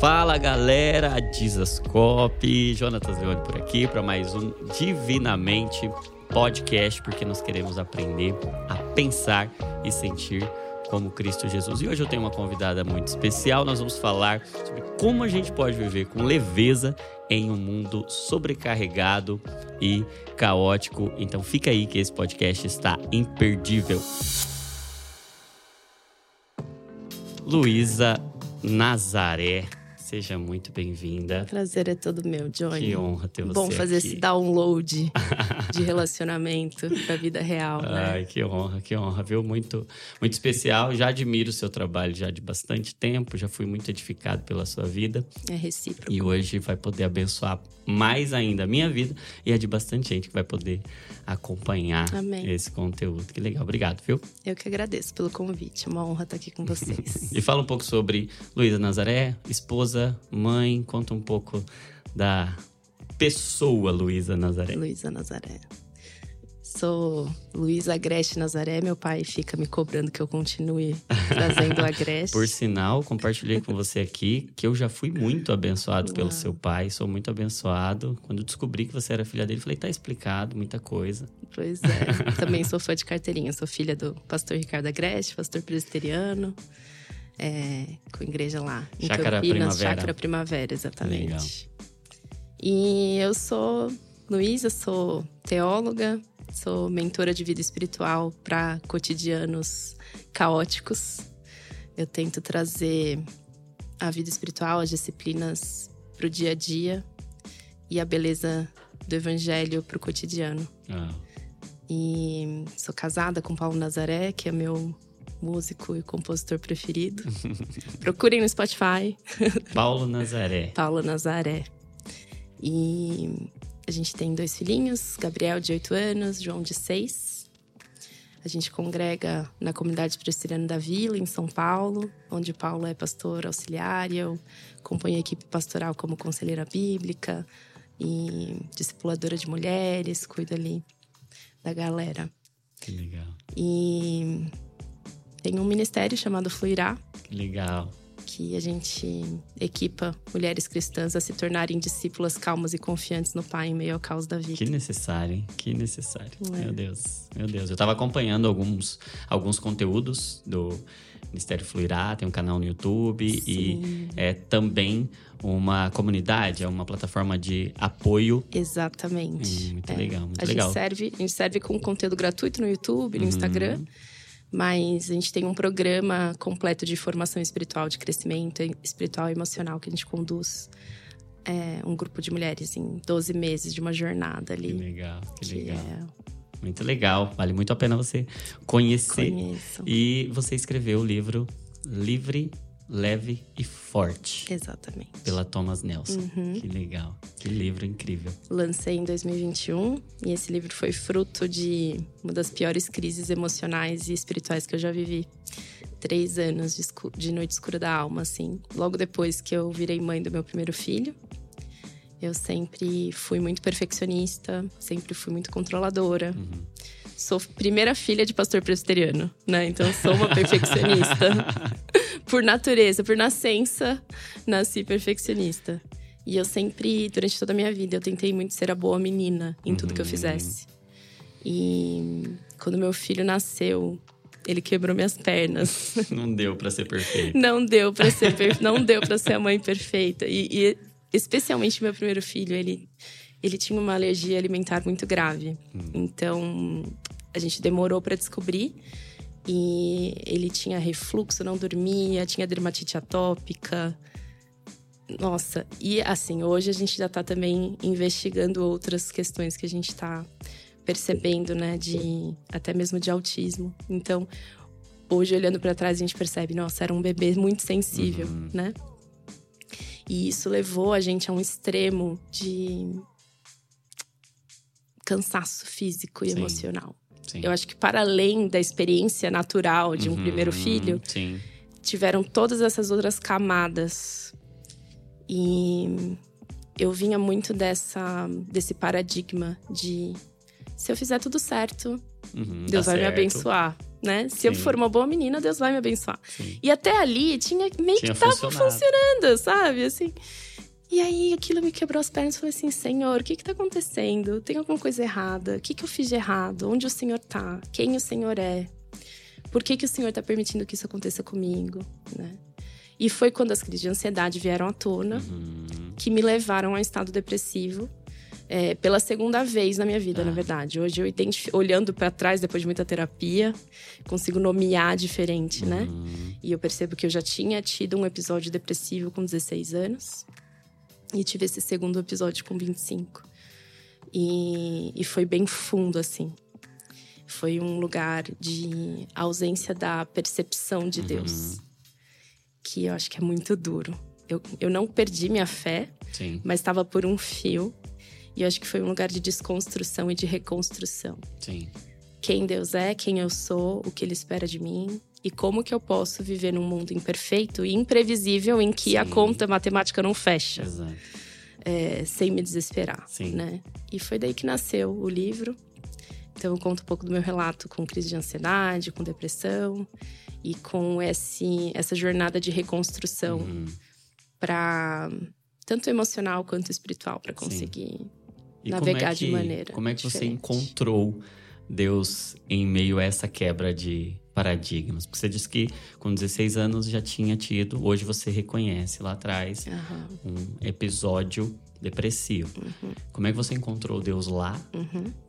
Fala galera, Dizascope, Jonatas Leone por aqui para mais um Divinamente Podcast, porque nós queremos aprender a pensar e sentir como Cristo Jesus. E hoje eu tenho uma convidada muito especial. Nós vamos falar sobre como a gente pode viver com leveza em um mundo sobrecarregado e caótico. Então fica aí que esse podcast está imperdível. Luísa Nazaré Seja muito bem-vinda. Prazer é todo meu, Johnny. Que honra ter você Bom fazer aqui. esse download de relacionamento para a vida real, né? Ai, que honra, que honra, viu? Muito, muito especial. Já admiro o seu trabalho já de bastante tempo, já fui muito edificado pela sua vida. É recíproco. E hoje vai poder abençoar mais ainda a minha vida e a de bastante gente que vai poder acompanhar Amém. esse conteúdo. Que legal, obrigado, viu? Eu que agradeço pelo convite. É uma honra estar aqui com vocês. e fala um pouco sobre Luísa Nazaré, esposa, mãe. Conta um pouco da pessoa Luísa Nazaré. Luísa Nazaré. Sou Luísa Agreste Nazaré. Meu pai fica me cobrando que eu continue trazendo Agreste. Por sinal, compartilhei com você aqui que eu já fui muito abençoado pelo seu pai. Sou muito abençoado. Quando descobri que você era filha dele, falei, tá explicado, muita coisa. Pois é. Também sou fã de carteirinha. Sou filha do pastor Ricardo Agreste, pastor presbiteriano. É, com igreja lá em Chácara Campinas, Primavera. Chácara Primavera, exatamente. Legal. E eu sou Luísa, sou teóloga, sou mentora de vida espiritual para cotidianos caóticos. Eu tento trazer a vida espiritual, as disciplinas para o dia a dia e a beleza do evangelho para o cotidiano. Ah, E sou casada com Paulo Nazaré, que é meu músico e compositor preferido. Procurem no Spotify, Paulo Nazaré. Paulo Nazaré. E a gente tem dois filhinhos, Gabriel, de 8 anos, João, de 6. A gente congrega na comunidade presbiteriana da Vila, em São Paulo, onde Paulo é pastor auxiliar eu acompanho a equipe pastoral como conselheira bíblica e discipuladora de mulheres, cuido ali da galera. Que legal. E tem um ministério chamado Fluirá, Que legal. que a gente equipa mulheres cristãs a se tornarem discípulas calmas e confiantes no Pai em meio ao caos da vida. Que necessário, hein? Que necessário. É. Meu Deus, meu Deus. Eu tava acompanhando alguns, alguns conteúdos do Ministério Fluirá, tem um canal no YouTube e é também uma comunidade, é uma plataforma de apoio. Exatamente. Hum, muito É. legal, muito a legal. Uhum. Gente serve, a gente serve com conteúdo gratuito no YouTube, no Instagram. Mas a gente tem um programa completo de formação espiritual, de crescimento espiritual e emocional que a gente conduz. É, um grupo de mulheres em 12 meses de uma jornada Que ali. legal, que Que legal. é, Muito legal. Vale muito a pena você conhecer. conheço. E você escreveu o livro Livre, Leve e Forte, Exatamente. pela Thomas Nelson. Uhum. Que legal. Que livro incrível. lancei em 2021 e esse livro foi fruto de uma das piores crises emocionais e espirituais que eu já vivi. Três anos de, de noite escura da alma, assim. Logo depois que eu virei mãe do meu primeiro filho, eu sempre fui muito perfeccionista, sempre fui muito controladora. Sou primeira filha de pastor presbiteriano, né? Então sou uma perfeccionista. por natureza, por nascença, nasci perfeccionista. E eu sempre, durante toda a minha vida, eu tentei muito ser a boa menina em tudo que eu fizesse. E quando meu filho nasceu, ele quebrou minhas pernas. Não deu pra ser perfeito. não deu para ser per... não deu para ser a mãe perfeita. E, e especialmente meu primeiro filho, ele ele tinha uma alergia alimentar muito grave. Então a gente demorou para descobrir. E ele tinha refluxo, não dormia, tinha dermatite atópica. Nossa, e assim, hoje a gente já tá também investigando outras questões que a gente tá percebendo, né, de até mesmo de autismo. Então, hoje olhando para trás a gente percebe, nossa, era um bebê muito sensível, né? E isso levou a gente a um extremo de cansaço físico e Sim. emocional. Sim. Eu acho que para além da experiência natural de um Uhum, primeiro filho, Sim. tiveram todas essas outras camadas. E eu vinha muito dessa desse paradigma de se eu fizer tudo certo, Uhum, Deus vai me certo. abençoar. né? Se eu Sim. for uma boa menina, Deus vai me abençoar. Sim. E até ali tinha meio Tinha que tava funcionado. funcionando, sabe? Assim. E aí aquilo me quebrou as pernas. Falei assim: Senhor, o que que tá acontecendo? Tem alguma coisa errada? O que que eu fiz de errado? Onde o Senhor tá? Quem o Senhor é? Por que que o Senhor tá permitindo que isso aconteça comigo, né? E foi quando as crises de ansiedade vieram à tona Uhum. que me levaram a um estado depressivo. é, pela segunda vez na minha vida, Ah. na verdade. Hoje eu olhando para trás depois de muita terapia, consigo nomear diferente, né? Uhum. E eu percebo que eu já tinha tido um episódio depressivo com 16 anos. E tive esse segundo episódio com 25. E, e foi bem fundo, assim. Foi um lugar de ausência da percepção de Deus. Que eu acho que é muito duro. Eu, eu não perdi minha fé, Sim, mas estava por um fio. E eu acho que foi um lugar de desconstrução e de reconstrução sim. quem Deus é, quem eu sou, o que Ele espera de mim e como que eu posso viver num mundo imperfeito e imprevisível em que a Sim. conta matemática não fecha, Exato. é, sem me desesperar, Sim. né? E foi daí que nasceu o livro. Então eu conto um pouco do meu relato com crise de ansiedade, com depressão e com esse, essa jornada de reconstrução Uhum. para tanto emocional quanto espiritual para conseguir E navegar é de que- maneira Como é que você diferente. encontrou Deus em meio a essa quebra de paradigmas? Porque você disse que com 16 anos já tinha tido, hoje você reconhece lá atrás Aham, um episódio depressivo. Uhum. Como é que você encontrou Deus lá?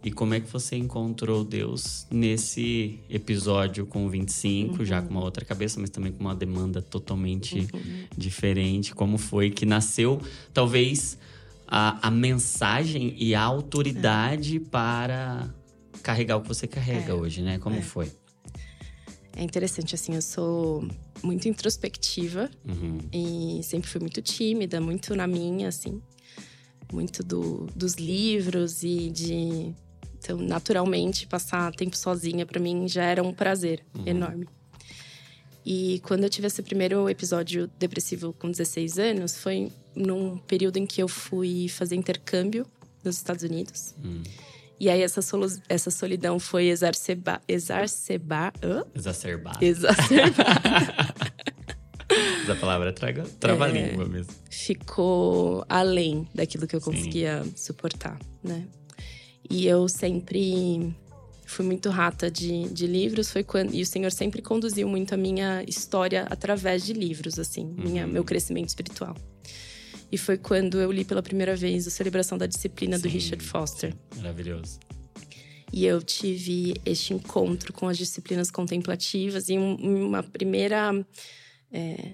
E como é que você encontrou Deus nesse episódio com 25, Uhum. já com uma outra cabeça, mas também com uma demanda totalmente Uhum. diferente? Como foi que nasceu, talvez, a, a mensagem e a autoridade para carregar o que você carrega É. hoje, né? Como É. foi? É interessante, assim, eu sou muito introspectiva Uhum. e sempre fui muito tímida, muito na minha, assim. Muito do, dos livros e de. Então, naturalmente, passar tempo sozinha pra mim já era um prazer enorme. E quando eu tive esse primeiro episódio depressivo com 16 anos, foi num período em que eu fui fazer intercâmbio nos Estados Unidos. Hum. E aí essa, solu- essa solidão foi exacerbar. Exacerbar. Exacerbar. Essa palavra traga, trava a É. língua mesmo. ficou além daquilo que eu Sim. conseguia suportar, né? E eu sempre fui muito rata de, de livros, foi quando e o Senhor sempre conduziu muito a minha história através de livros, assim, minha, Uhum. meu crescimento espiritual. E foi quando eu li pela primeira vez a Celebração da Disciplina do Sim, Richard Foster. Maravilhoso. E eu tive este encontro com as disciplinas contemplativas e um- uma primeira. é,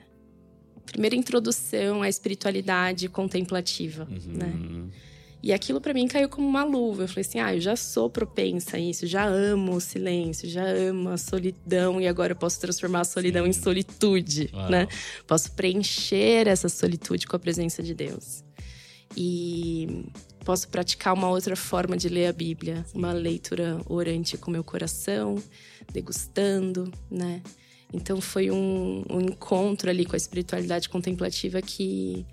primeira introdução à espiritualidade contemplativa, né? E aquilo pra mim caiu como uma luva. Eu falei assim: ah, eu já sou propensa a isso, já amo o silêncio, já amo a solidão e agora eu posso transformar a solidão Sim. em solitude, Uau. né? Posso preencher essa solitude com a presença de Deus. E posso praticar uma outra forma de ler a Bíblia, uma leitura orante com meu coração, degustando, né? Então foi um, um encontro ali com a espiritualidade contemplativa que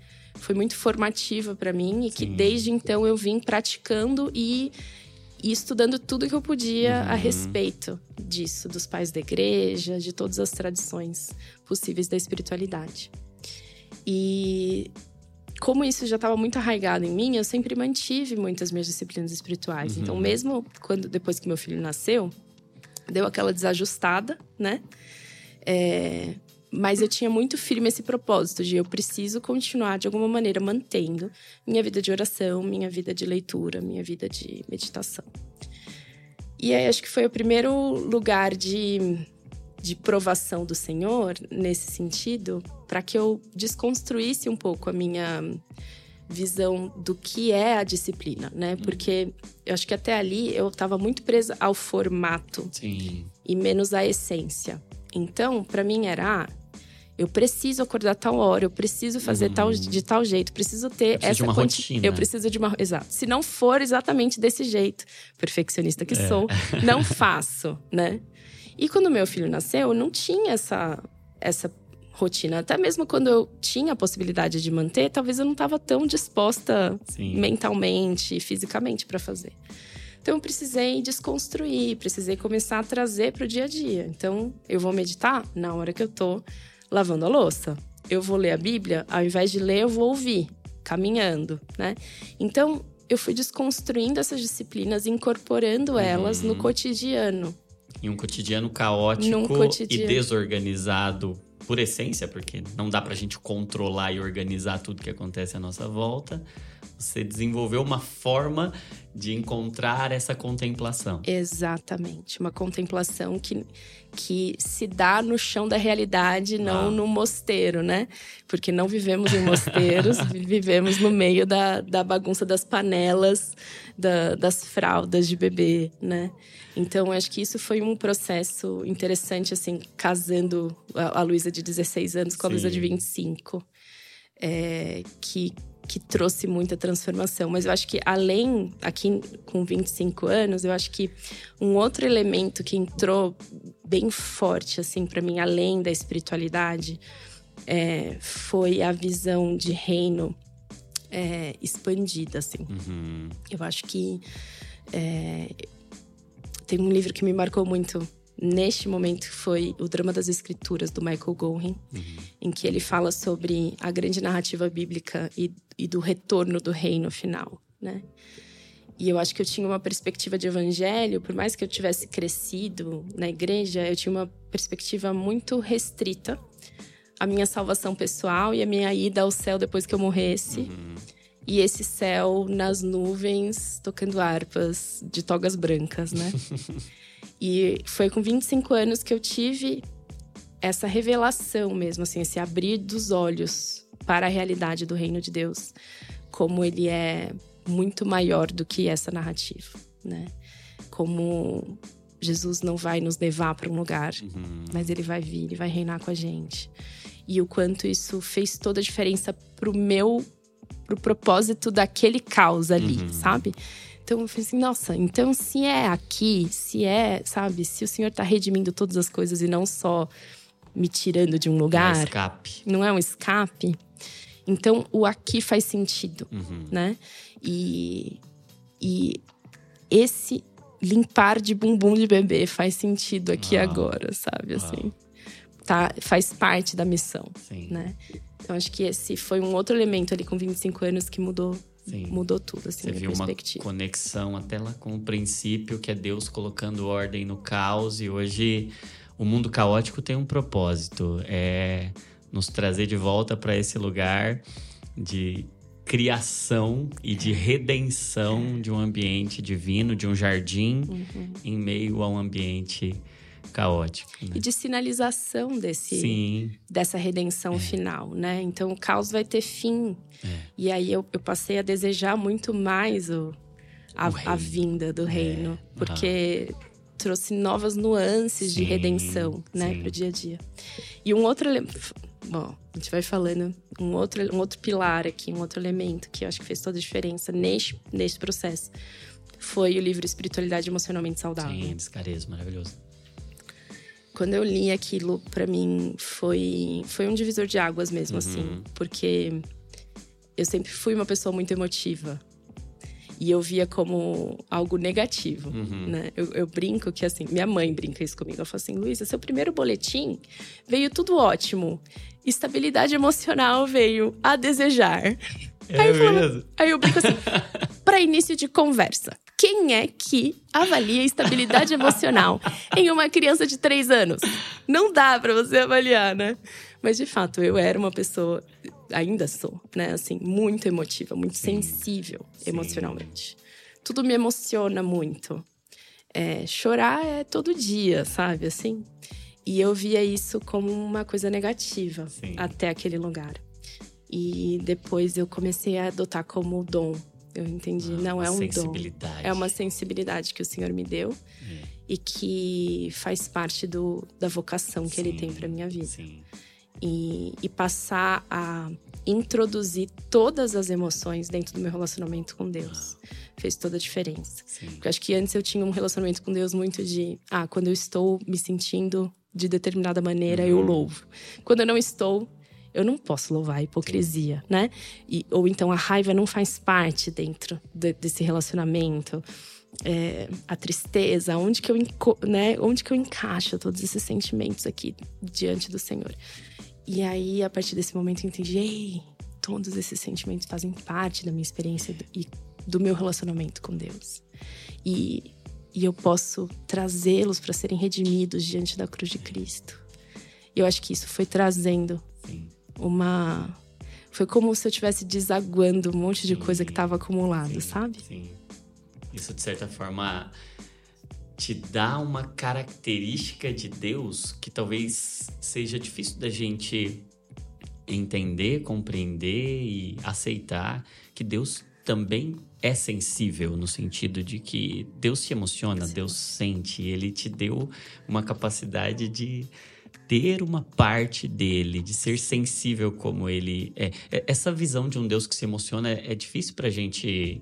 foi muito formativa para mim e que Sim. desde então eu vim praticando e, e estudando tudo que eu podia a Uhum. respeito disso, dos pais da igreja, de todas as tradições possíveis da espiritualidade. E como isso já estava muito arraigado em mim, eu sempre mantive muitas minhas disciplinas espirituais. Então, Uhum. mesmo quando depois que meu filho nasceu, deu aquela desajustada, né? É, mas eu tinha muito firme esse propósito de eu preciso continuar de alguma maneira mantendo minha vida de oração, minha vida de leitura, minha vida de meditação. E aí acho que foi o primeiro lugar de, de provação do Senhor nesse sentido, para que eu desconstruísse um pouco a minha visão do que é a disciplina, né? Porque eu acho que até ali eu estava muito presa ao formato Sim. e menos à essência. Então, para mim era, ah, eu preciso acordar tal hora, eu preciso fazer tal de tal jeito, preciso ter Eu preciso essa de uma quanti- rotina. Eu preciso de uma, exato. Se não for exatamente desse jeito, perfeccionista que É. sou, não faço, né? E quando meu filho nasceu, eu não tinha essa essa rotina. Até mesmo quando eu tinha a possibilidade de manter, talvez eu não estava tão disposta Sim. mentalmente e fisicamente para fazer. Então eu precisei desconstruir, precisei começar a trazer para o dia a dia. Então eu vou meditar na hora que eu tô lavando a louça. Eu vou ler a Bíblia, ao invés de ler, eu vou ouvir, caminhando, né? Então eu fui desconstruindo essas disciplinas, incorporando elas no cotidiano. Em um cotidiano caótico cotidiano. e desorganizado por essência, porque não dá pra gente controlar e organizar tudo que acontece à nossa volta. Você desenvolveu uma forma de encontrar essa contemplação. Exatamente. Uma contemplação que, que se dá no chão da realidade, não ah. no mosteiro, né? Porque não vivemos em mosteiros, vivemos no meio da, da bagunça das panelas, da, das fraldas de bebê, né? Então, acho que isso foi um processo interessante, assim, casando a, a Luísa de 16 anos com a Luísa de 25. É, que que trouxe muita transformação. Mas eu acho que além, aqui com 25 anos, eu acho que um outro elemento que entrou bem forte, assim, para mim, além da espiritualidade, é, foi a visão de reino é, expandida, assim. Uhum. Eu acho que é, tem um livro que me marcou muito neste momento foi o Drama das Escrituras, do Michael Gorin, uhum. em que ele fala sobre a grande narrativa bíblica e, e, do retorno do reino final, né? E eu acho que eu tinha uma perspectiva de evangelho, por mais que eu tivesse crescido na igreja, eu tinha uma perspectiva muito restrita à minha salvação pessoal e a minha ida ao céu depois que eu morresse. Uhum. E esse céu nas nuvens, tocando harpas de togas brancas, né? E foi com 25 anos que eu tive essa revelação mesmo, assim, esse abrir dos olhos para a realidade do reino de Deus, como ele é muito maior do que essa narrativa, né? Como Jesus não vai nos levar para um lugar, uhum. mas ele vai vir, ele vai reinar com a gente. E o quanto isso fez toda a diferença pro meu pro propósito daquele caos ali, uhum. sabe? Então eu falei assim, nossa, então se é aqui, se é, sabe, se o Senhor está redimindo todas as coisas e não só me tirando de um lugar. Não é escape. Não é um escape. Então o aqui faz sentido, uhum. né? E, e esse limpar de bumbum de bebê faz sentido aqui Uau. agora, sabe? Uau. Assim, tá, faz parte da missão, Sim. né? Então acho que esse foi um outro elemento ali com 25 anos que mudou Sim. mudou tudo, assim, Você viu uma conexão até lá com o princípio, que é Deus colocando ordem no caos. E hoje o mundo caótico tem um propósito. É nos trazer de volta para esse lugar de criação e de redenção de um ambiente divino, de um jardim, uhum. em meio a um ambiente caótico. Né? E de sinalização desse, Sim. dessa redenção é. final, né? Então o caos vai ter fim. É. E aí eu, eu, passei a desejar muito mais o, a, o a vinda do é. reino, porque uhum. trouxe novas nuances sim, de redenção, né, para o dia a dia. E um outro bom, a gente vai falando um outro, um outro pilar aqui, um outro elemento que eu acho que fez toda a diferença neste, neste processo foi o livro Espiritualidade Emocionalmente Saudável. Sim, descarezo, maravilhoso quando eu li aquilo, para mim foi foi um divisor de águas mesmo, assim, uhum. assim, porque eu sempre fui uma pessoa muito emotiva. E eu via como algo negativo, uhum. né? Eu, eu, brinco que, assim, minha mãe brinca isso comigo. Ela fala assim, Luísa, seu primeiro boletim veio tudo ótimo. Estabilidade emocional veio a desejar. É aí, eu falo, aí eu brinco assim, para início de conversa quem é que avalia estabilidade emocional em uma criança de três anos? Não dá para você avaliar, né? Mas de fato, eu era uma pessoa, ainda sou, né? Assim, muito emotiva, muito Sim. sensível Sim. emocionalmente. Tudo me emociona muito. É, chorar é todo dia, sabe? Assim. E eu via isso como uma coisa negativa Sim. até aquele lugar. E depois eu comecei a adotar como dom eu entendi. Ah, não é um dom. É uma sensibilidade que o Senhor me deu é. e que faz parte do, da vocação que sim, Ele tem para minha vida. Sim. E, e passar a introduzir todas as emoções dentro do meu relacionamento com Deus. Ah. Fez toda a diferença. Sim. Porque acho que antes eu tinha um relacionamento com Deus muito de, ah, quando eu estou me sentindo de determinada maneira, uhum. eu louvo. Quando eu não estou, eu não posso louvar a hipocrisia, né? E, ou então a raiva não faz parte dentro de, desse relacionamento. é, a tristeza, onde que eu né, onde que eu encaixo todos esses sentimentos aqui diante do Senhor. E aí a partir desse momento eu entendi, ei, todos esses sentimentos fazem parte da minha experiência e do meu relacionamento com Deus. E, e eu posso trazê-los para serem redimidos diante da cruz de Cristo. E eu acho que isso foi trazendo uma foi como se eu estivesse desaguando um monte de coisa que estava acumulado, Sim. sabe? Sim. Isso, de certa forma, te dá uma característica de Deus que talvez seja difícil da gente entender, compreender e aceitar que Deus também é sensível no sentido de que Deus se emociona, Sim. Deus sente, ele te deu uma capacidade de ter uma parte dele, de ser sensível como ele é. é essa visão de um Deus que se emociona é, é difícil pra gente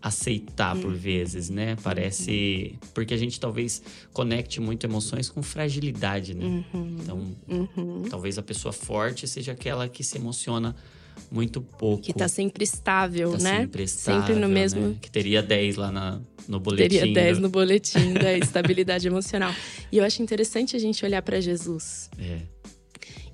aceitar por uhum. vezes, né? Parece. Porque a gente talvez conecte muito emoções com fragilidade, né? Uhum. Então, uhum. talvez a pessoa forte seja aquela que se emociona muito pouco. Que tá sempre estável, tá né? Sempre estável. Sempre no mesmo. Né? Que teria 10 lá na, no boletim. Teria 10 no boletim da estabilidade emocional. E eu acho interessante a gente olhar para Jesus. É.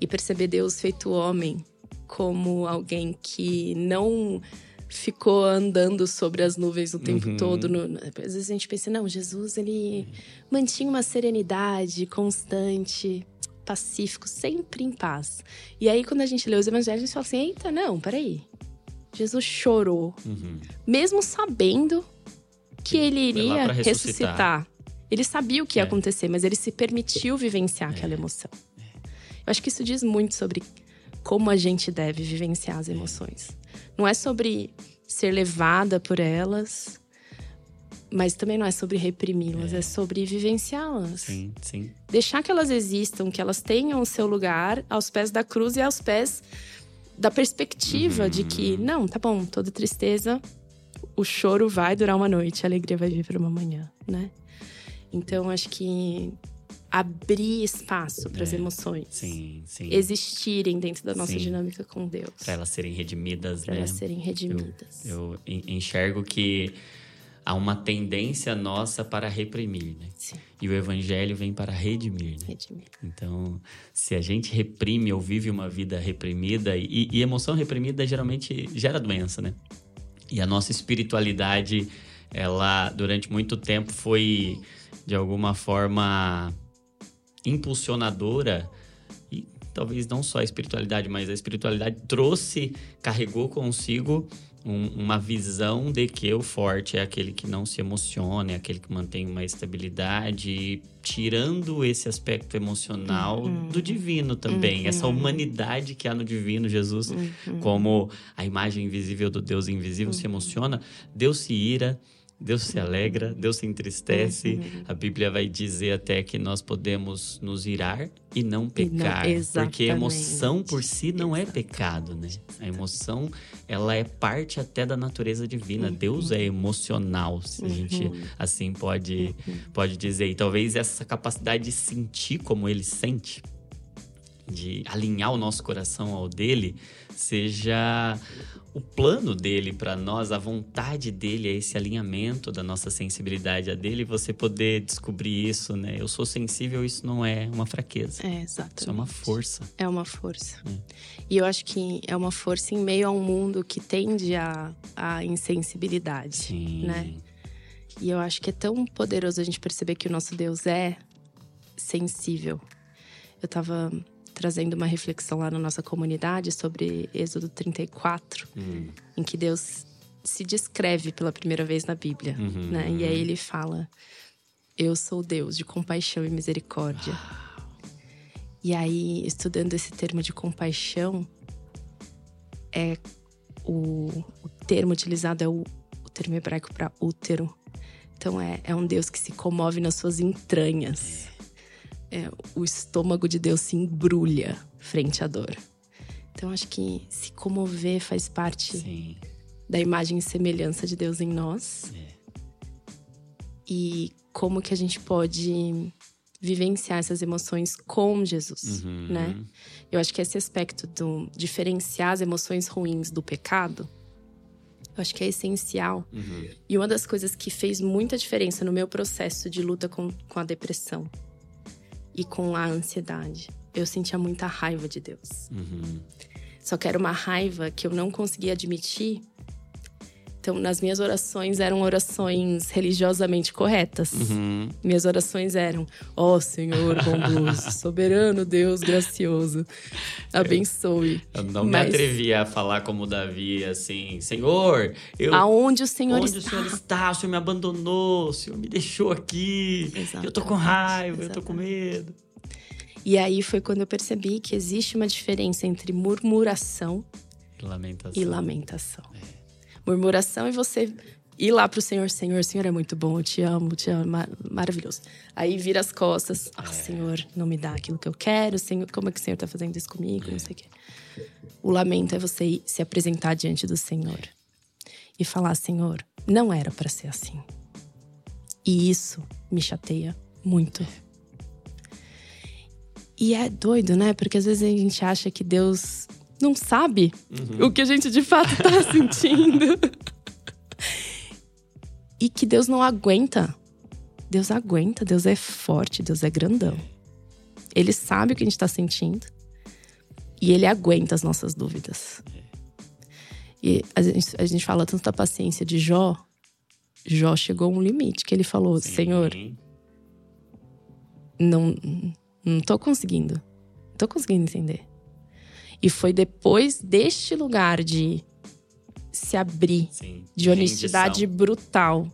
E perceber Deus feito homem como alguém que não ficou andando sobre as nuvens o tempo uhum. todo. No, às vezes a gente pensa, não, Jesus, ele mantinha uma serenidade constante pacífico, sempre em paz. E aí, quando a gente lê os evangelhos, a gente fala assim: eita, não, peraí. Jesus chorou, uhum. mesmo sabendo que ele iria ressuscitar. ressuscitar. Ele sabia o que ia é. acontecer, mas ele se permitiu vivenciar é. aquela emoção. É. Eu acho que isso diz muito sobre como a gente deve vivenciar as emoções. Não é sobre ser levada por elas, mas também não é sobre reprimi-las, é. é. sobre vivenciá-las. Sim, sim. Deixar que elas existam, que elas tenham o seu lugar aos pés da cruz e aos pés da perspectiva uhum. de que, uhum. não, tá bom, toda tristeza, o choro vai durar uma noite, a alegria vai vir para uma manhã, né? Então, acho que abrir espaço para as é, emoções sim, sim. existirem dentro da nossa sim. dinâmica com Deus. Para elas serem redimidas, pra né? Para elas serem redimidas. Eu, eu enxergo que há uma tendência nossa para reprimir, né? Sim. E o evangelho vem para redimir, né? Redimir. Então, se a gente reprime ou vive uma vida reprimida, e, e emoção reprimida geralmente gera doença, né? E a nossa espiritualidade, ela durante muito tempo foi de alguma forma impulsionadora e talvez não só a espiritualidade, mas a espiritualidade trouxe, carregou consigo um, uma visão de que o forte é aquele que não se emociona, é aquele que mantém uma estabilidade, tirando esse aspecto emocional uhum. do divino também, uhum. essa humanidade que há no divino, Jesus, uhum. como a imagem invisível do Deus invisível se uhum. emociona, Deus se ira, Deus se alegra, Deus se entristece. Uhum. A Bíblia vai dizer até que nós podemos nos irar e não pecar, e não, porque a emoção por si não é pecado, né? A emoção, ela é parte até da natureza divina. Uhum. Deus é emocional, se a gente uhum. assim pode uhum. pode dizer. E talvez essa capacidade de sentir como ele sente, de alinhar o nosso coração ao dele, seja o plano dele para nós, a vontade dele é esse alinhamento da nossa sensibilidade a dele, você poder descobrir isso, né? Eu sou sensível, isso não é uma fraqueza. É, exatamente. Isso é uma força. É uma força. É. E eu acho que é uma força em meio a um mundo que tende à a, a insensibilidade, Sim. né? E eu acho que é tão poderoso a gente perceber que o nosso Deus é sensível. Eu tava trazendo uma reflexão lá na nossa comunidade sobre Êxodo 34, uhum. em que Deus se descreve pela primeira vez na Bíblia, uhum. né? E aí ele fala: Eu sou Deus de compaixão e misericórdia. E aí, estudando esse termo de compaixão, é o, o termo utilizado é o, o termo hebraico para útero. Então é, é um Deus que se comove nas suas entranhas é, o estômago de Deus se embrulha frente à dor. Então acho que se comover faz parte Sim. da imagem e semelhança de Deus em nós. É. E como que a gente pode vivenciar essas emoções com Jesus, uhum. né? Eu acho que esse aspecto do diferenciar as emoções ruins do pecado eu acho que é essencial. Uhum. E uma das coisas que fez muita diferença no meu processo de luta com, com a depressão e com a ansiedade, eu sentia muita raiva de Deus. Uhum. Só que era uma raiva que eu não conseguia admitir. Então, nas minhas orações eram orações religiosamente corretas. Uhum. Minhas orações eram: Ó Senhor bondoso, soberano Deus gracioso, abençoe. Eu não me Mas- atrevia a falar como Davi, assim, Senhor, eu. Aonde o Senhor onde está? o Senhor está? O Senhor me abandonou, o Senhor me deixou aqui. Eu tô com Exatamente, raiva, eu tô com exatamente. medo. E aí foi quando eu percebi que existe uma diferença entre murmuração Lamentação. e lamentação. Murmuração é você ir lá pro Senhor, Senhor, Senhor é muito bom, eu te amo, te amo, mar- maravilhoso. Aí vira as costas, ah, Senhor, não me dá aquilo que eu quero, Senhor, como é que o Senhor tá fazendo isso comigo, não sei o quê. O lamento é você se apresentar diante do Senhor e falar, Senhor, não era para ser assim. E isso me chateia muito. E é doido, né? Porque às vezes a gente acha que Deus não sabe o que a gente de fato tá sentindo. e que Deus não aguenta. Deus aguenta, Deus é forte, Deus é grandão. Ele sabe o que a gente tá sentindo. E ele aguenta as nossas dúvidas. E a gente, a gente fala tanto da paciência de Jó. Jó chegou a um limite que ele falou: Sim. Senhor, não, não tô conseguindo. Não tô conseguindo entender. E foi depois deste lugar de se abrir, Sim. de honestidade Rendição. brutal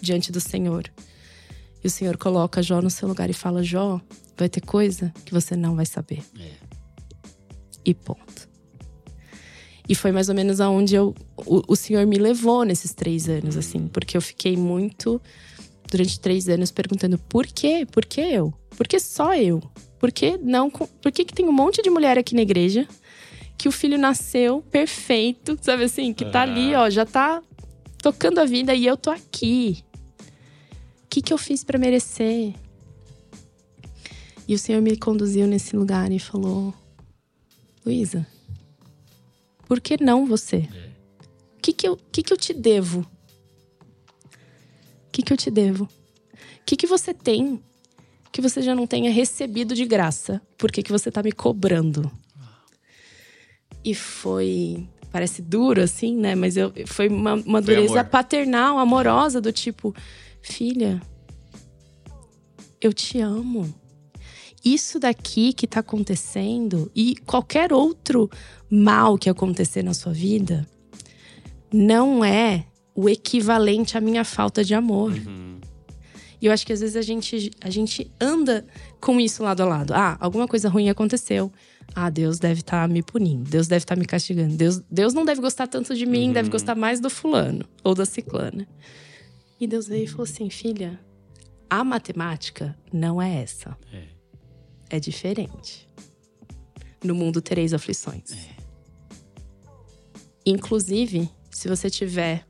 diante do Senhor. E o Senhor coloca Jó no seu lugar e fala: Jó, vai ter coisa que você não vai saber. É. E ponto. E foi mais ou menos aonde eu, o, o Senhor me levou nesses três anos, assim, porque eu fiquei muito durante três anos perguntando por quê? Por que eu? Por que só eu? Por que não? Por que, que tem um monte de mulher aqui na igreja que o filho nasceu perfeito, sabe assim, que tá ali, ó, já tá tocando a vida e eu tô aqui. O que, que eu fiz pra merecer? E o Senhor me conduziu nesse lugar e falou: Luísa, por que não você? O que, que, eu, que, que eu te devo? O que, que eu te devo? O que, que você tem que você já não tenha recebido de graça? Por que, que você tá me cobrando? E foi. Parece duro, assim, né? Mas eu, foi uma, uma Foi dureza amor. paternal, amorosa, do tipo: Filha, eu te amo. Isso daqui que tá acontecendo e qualquer outro mal que acontecer na sua vida não é o equivalente à minha falta de amor. Uhum. E eu acho que às vezes a gente, a gente anda com isso lado a lado. Ah, alguma coisa ruim aconteceu. Ah, Deus deve estar me punindo. Deus deve estar me castigando. Deus, Deus não deve gostar tanto de mim, deve gostar mais do fulano ou da ciclana. E Deus veio e falou assim: filha, a matemática não é essa. É. É diferente. No mundo tereis aflições. Inclusive, se você estiver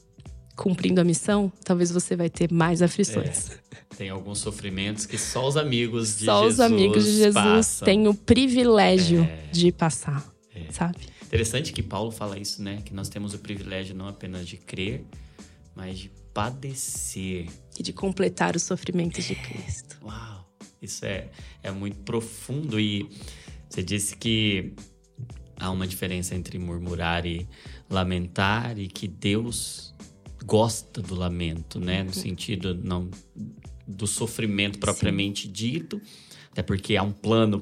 cumprindo a missão, talvez você vai ter mais aflições. Tem alguns sofrimentos que só os amigos de Só Jesus os amigos de Jesus passam. têm o privilégio de passar, sabe? Interessante que Paulo fala isso, né? Que nós temos o privilégio não apenas de crer, mas de padecer. E de completar os sofrimentos de Cristo. Uau! Isso é, é muito profundo e você disse que há uma diferença entre murmurar e lamentar e que Deus gosta do lamento, né? No sentido não do sofrimento propriamente dito, até porque há um plano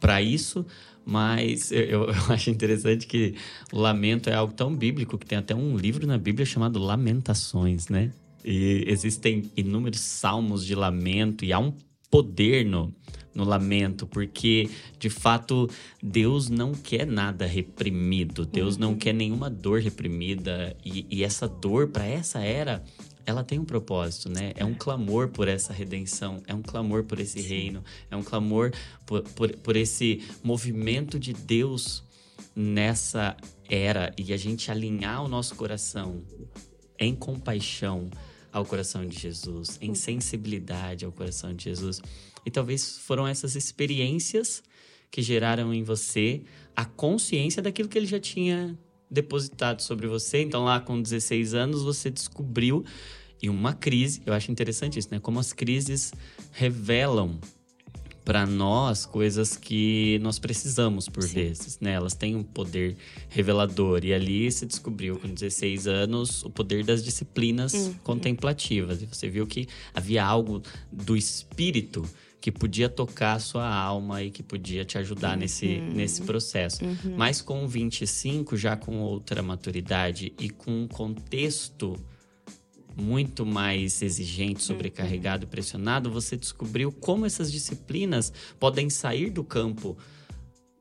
para isso, mas eu, eu- acho interessante que o lamento é algo tão bíblico que tem até um livro na Bíblia chamado Lamentações, né? E existem inúmeros salmos de lamento e há um poder no, no lamento, porque de fato Deus não quer nada reprimido, Deus não quer nenhuma dor reprimida e, e essa dor para essa era ela tem um propósito, né? É um clamor por essa redenção, é um clamor por esse reino, é um clamor por, por, por esse movimento de Deus nessa era e a gente alinhar o nosso coração em compaixão ao coração de Jesus, em sensibilidade ao coração de Jesus. E talvez foram essas experiências que geraram em você a consciência daquilo que ele já tinha depositado sobre você. Então, lá com 16 anos, você descobriu. E uma crise, eu acho interessante isso, né? Como as crises revelam para nós coisas que nós precisamos por Sim. vezes, né? Elas têm um poder revelador e ali se descobriu com 16 anos o poder das disciplinas uhum. contemplativas. E você viu que havia algo do espírito que podia tocar a sua alma e que podia te ajudar uhum. nesse, nesse processo. Uhum. Mas com 25, já com outra maturidade e com um contexto muito mais exigente, sobrecarregado, uhum. pressionado, você descobriu como essas disciplinas podem sair do campo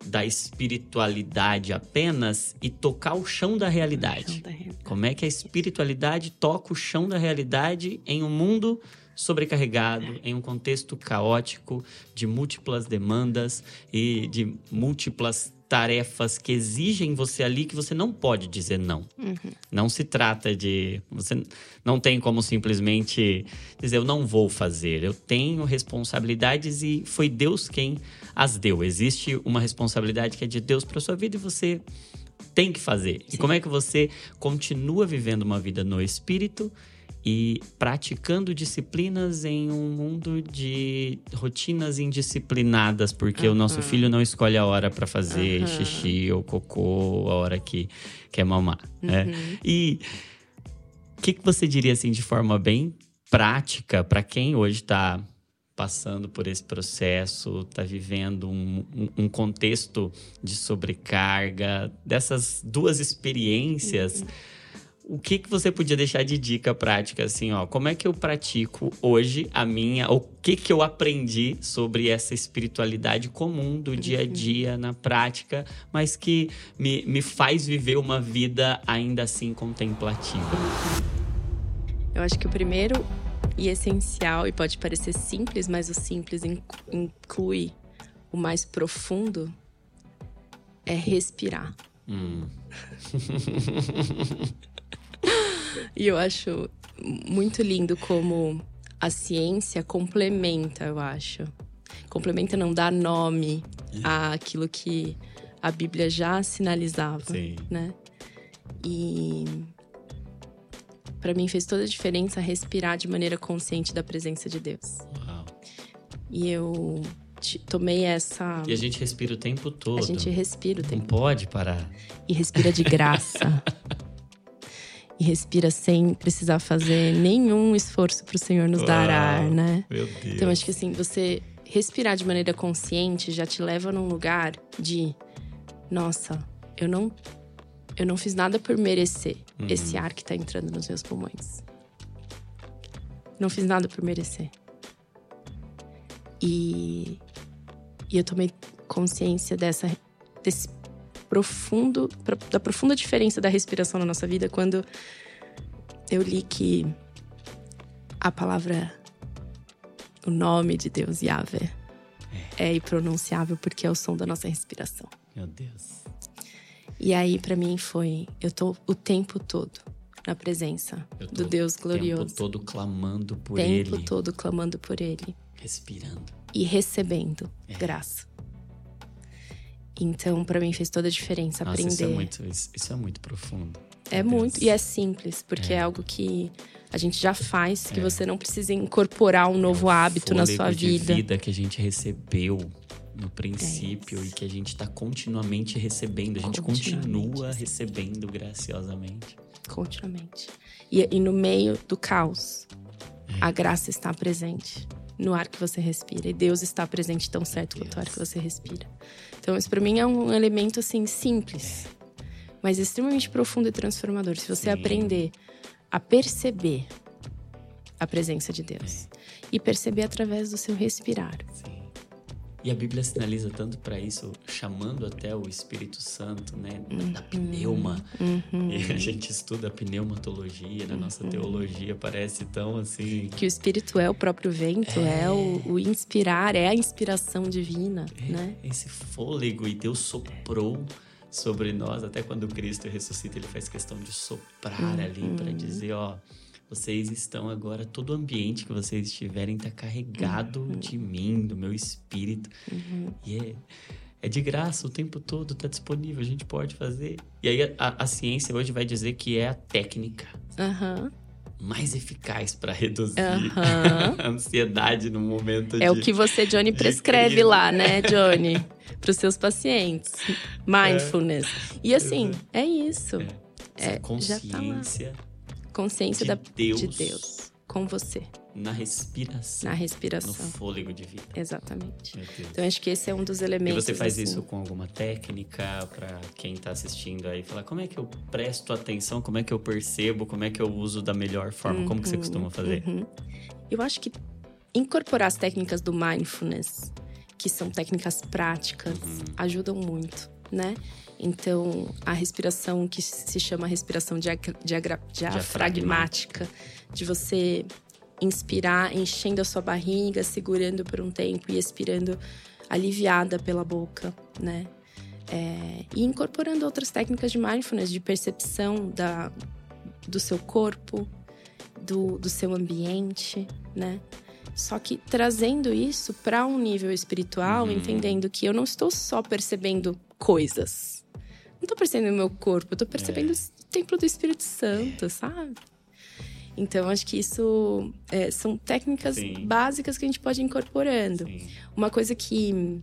da espiritualidade apenas e tocar o chão da realidade. Da realidade. Como é que a espiritualidade toca o chão da realidade em um mundo sobrecarregado, em um contexto caótico de múltiplas demandas e de múltiplas tarefas que exigem você ali que você não pode dizer não. Uhum. Não se trata de. Você não tem como simplesmente dizer eu não vou fazer. Eu tenho responsabilidades e foi Deus quem as deu. Existe uma responsabilidade que é de Deus para sua vida e você tem que fazer. Sim. E como é que você continua vivendo uma vida no espírito? E praticando disciplinas em um mundo de rotinas indisciplinadas, porque uhum. o nosso filho não escolhe a hora para fazer uhum. xixi ou cocô, a hora que quer mamar. Né? Uhum. Né? E o que, que você diria assim de forma bem prática para quem hoje está passando por esse processo, está vivendo um, um, um, contexto de sobrecarga, dessas duas experiências. O que, que você podia deixar de dica prática, assim, ó? Como é que eu pratico hoje a minha... O que que eu aprendi sobre essa espiritualidade comum do dia a uhum. dia, na prática, mas que me, me faz viver uma vida ainda assim contemplativa? Eu acho que o primeiro e essencial, e pode parecer simples, mas o simples inclui o mais profundo, é respirar. Hum. e eu acho muito lindo como a ciência complementa, eu acho. Complementa não dá nome àquilo que a Bíblia já sinalizava, Sim. né? E para mim fez toda a diferença respirar de maneira consciente da presença de Deus. Uau. E eu tomei essa. E a gente respira o tempo todo. A gente respira o tempo. Não pode parar. E respira de graça. e respira sem precisar fazer nenhum esforço para o Senhor nos dar ar, né? Meu Deus. Então acho que assim, você respirar de maneira consciente já te leva num lugar de nossa, eu não eu não fiz nada por merecer uhum. esse ar que está entrando nos meus pulmões. Não fiz nada por merecer. E, e eu tomei consciência dessa desse profundo, da profunda diferença da respiração na nossa vida quando eu li que a palavra, o nome de Deus, Yahvé, é, é impronunciável porque é o som da nossa respiração. Meu Deus. E aí, para mim, foi: eu tô o tempo todo na presença do Deus glorioso. O tempo todo clamando por tempo Ele. O tempo todo clamando por Ele. Respirando. E recebendo é. graça. Então, para mim fez toda a diferença Nossa, aprender. Isso é muito, isso é muito profundo. É muito e é simples, porque é. é, algo que a gente já faz, que é. você não precisa incorporar um novo é hábito na sua vida. De vida que a gente recebeu no princípio é e que a gente está continuamente recebendo. A gente continua recebendo graciosamente. Continuamente. E, e no meio do caos, é. a graça está presente no ar que você respira. E Deus está presente tão certo quanto o ar que você respira. Então, isso para mim é um elemento assim simples, mas extremamente profundo e transformador. Se você Sim. aprender a perceber a presença de Deus e perceber através do seu respirar. Sim. E a Bíblia sinaliza tanto para isso, chamando até o Espírito Santo, né? Uhum. Da pneuma. Uhum. E a gente estuda a pneumatologia na uhum. nossa teologia, parece tão assim. Que o Espírito é o próprio vento, é, é o, o, inspirar, é a inspiração divina, é, né? Esse fôlego, e Deus soprou sobre nós, até quando Cristo ressuscita, ele faz questão de soprar ali para uhum. dizer: ó vocês estão agora, todo o ambiente que vocês estiverem está carregado uhum. de mim, do meu espírito. Uhum. E é, é de graça o tempo todo, tá disponível, a gente pode fazer. E aí a, a ciência hoje vai dizer que é a técnica Aham. mais eficaz para reduzir a ansiedade no momento de. É o que você, Johnny, prescreve lá, né, Johnny? Para os seus pacientes. Mindfulness. E assim, é isso. Essa é, tá lá. Consciência de da, Deus, de Deus com você, na respiração, na no respiração. fôlego de vida. Exatamente. Então, acho que esse é um dos E elementos. você faz assim. isso com alguma técnica para quem tá assistindo aí falar como é que eu presto atenção, como é que eu percebo, como é que eu uso da melhor forma, como que você costuma fazer? Uhum. Eu acho que incorporar as técnicas do mindfulness, que são técnicas práticas, Uhum. ajudam muito, né? Então, a respiração que se chama respiração diagra- diagra- diafragmática, de você inspirar enchendo a sua barriga, segurando por um tempo e expirando aliviada pela boca, né? É, e incorporando outras técnicas de mindfulness, de percepção da, do seu corpo, do, do seu ambiente, né? Só que trazendo isso para um nível espiritual, Uhum. entendendo que eu não estou só percebendo coisas. Não estou percebendo o meu corpo, eu estou percebendo É. o templo do Espírito Santo, sabe? Então, acho que isso é, são técnicas Sim. básicas que a gente pode ir incorporando. Sim. Uma coisa que. Um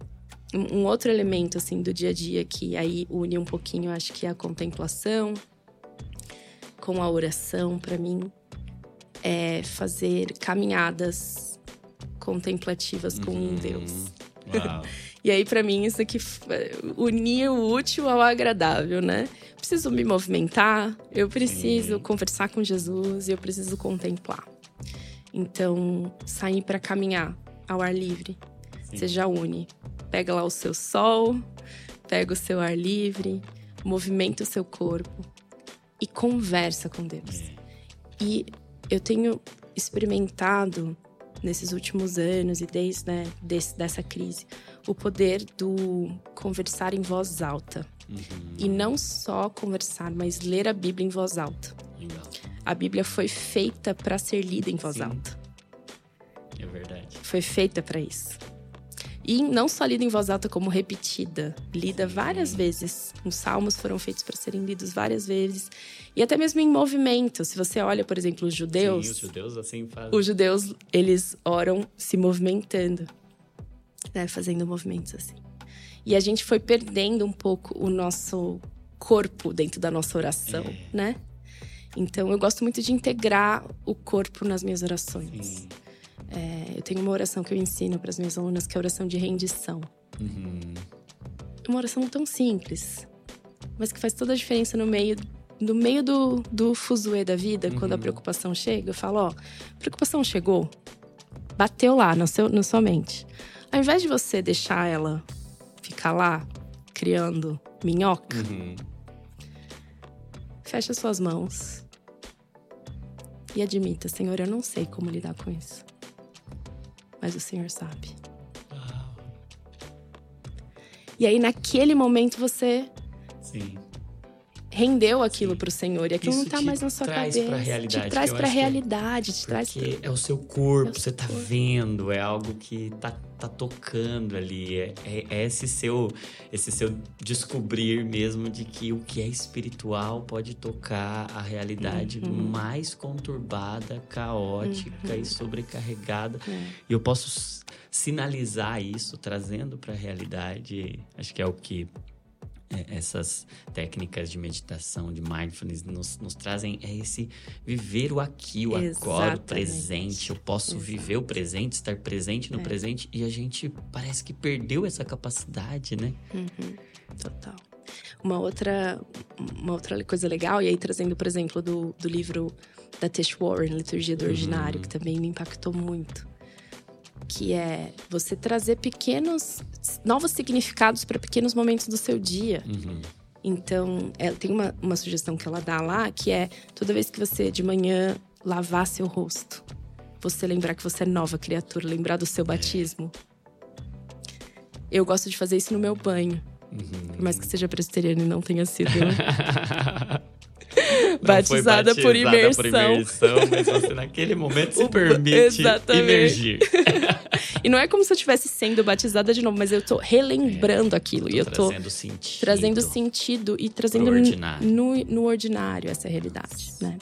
um outro elemento, assim, do dia a dia que aí une um pouquinho, acho que é a contemplação com a oração, para mim, é fazer caminhadas contemplativas com Uhum. Deus. E aí, para mim, isso aqui f- unir o útil ao agradável, né? Preciso me movimentar, eu preciso Sim. conversar com Jesus e eu preciso contemplar. Então, sair para caminhar ao ar livre, Sim. você já une. Pega lá o seu sol, pega o seu ar livre, movimenta o seu corpo e conversa com Deus. É. E eu tenho experimentado nesses últimos anos e desde né, desse- dessa crise o poder do conversar em voz alta. Uhum. E não só conversar, mas ler a Bíblia em voz alta. Legal. A Bíblia foi feita para ser lida em voz Sim. alta. É verdade. Foi feita para isso. E não só lida em voz alta, como repetida, lida várias vezes. Os salmos foram feitos para serem lidos várias vezes. E até mesmo em movimento. Se você olha, por exemplo, os judeus. Sim, os judeus assim fazem. Os judeus, eles oram se movimentando, né? Fazendo movimentos assim. E a gente foi perdendo um pouco o nosso corpo dentro da nossa oração, É. né? Então, eu gosto muito de integrar o corpo nas minhas orações. Sim. É, eu tenho uma oração que eu ensino para as minhas alunas, que é a oração de rendição. Uhum. Uma oração tão simples, mas que faz toda a diferença no meio no meio do, do fuzuê da vida, quando a Uhum. preocupação chega, eu falo, ó, preocupação chegou, bateu lá no seu, na sua mente. Ao invés de você deixar ela ficar lá, criando minhoca, Uhum. fecha suas mãos e admita, Senhor, eu não sei como lidar com isso. Mas o Senhor sabe. E aí, naquele momento, você Sim. Rendeu aquilo Sim. pro Senhor. E aquilo Isso não tá te mais na sua traz cabeça. pra realidade, Te traz que é- realidade, te traz pra... É o seu corpo, É o você seu tá corpo. vendo, é algo que tá, tá tocando ali. É, é- é esse seu esse seu descobrir mesmo de que o que é espiritual pode tocar a realidade Uhum. mais conturbada, caótica e sobrecarregada. É. E eu posso sinalizar isso, trazendo para a realidade. Acho que é o que é, essas técnicas de meditação, de mindfulness, nos, nos trazem é esse viver o aqui, o agora, o Exatamente. presente. Eu posso Exato. viver o presente, estar presente no É. presente. E a gente parece que perdeu essa capacidade, né? Uhum, total. Uma outra, uma outra coisa legal, e aí trazendo, por exemplo, do, do livro da Tish Warren, Liturgia do Ordinário, Uhum. que também me impactou muito. Que é você trazer pequenos, novos significados para pequenos momentos do seu dia. Uhum. Então, ela tem uma, uma sugestão que ela dá lá, que é toda vez que você de manhã lavar seu rosto, você lembrar que você é nova criatura, lembrar do seu batismo. Eu gosto de fazer isso no meu banho. Uhum. Por mais que seja presbiteriano e não tenha sido Não batizada por imersão. imersão, mas você naquele momento se permite exatamente. imergir. E não é como se eu estivesse sendo batizada de novo, mas eu tô relembrando é, aquilo. e eu tô trazendo sentido. Trazendo sentido e trazendo ordinário. No, no ordinário essa realidade, né?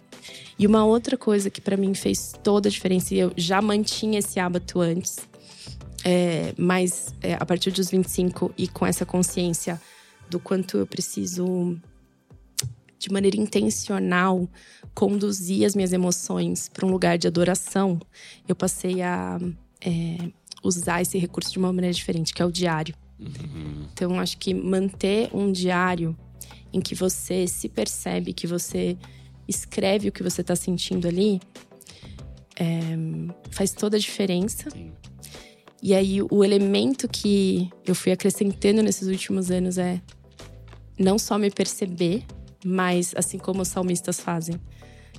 E uma outra coisa que para mim fez toda a diferença, e eu já mantinha esse hábito antes, é, mas é, a partir dos 25 e com essa consciência do quanto eu preciso, de maneira intencional, conduzir as minhas emoções para um lugar de adoração, eu passei a é, usar esse recurso de uma maneira diferente, que é o diário. Uhum. Então, acho que manter um diário em que você se percebe, que você escreve o que você está sentindo ali, é, faz toda a diferença. Sim. E aí, o elemento que eu fui acrescentando nesses últimos anos é não só me perceber, mas assim como os salmistas fazem.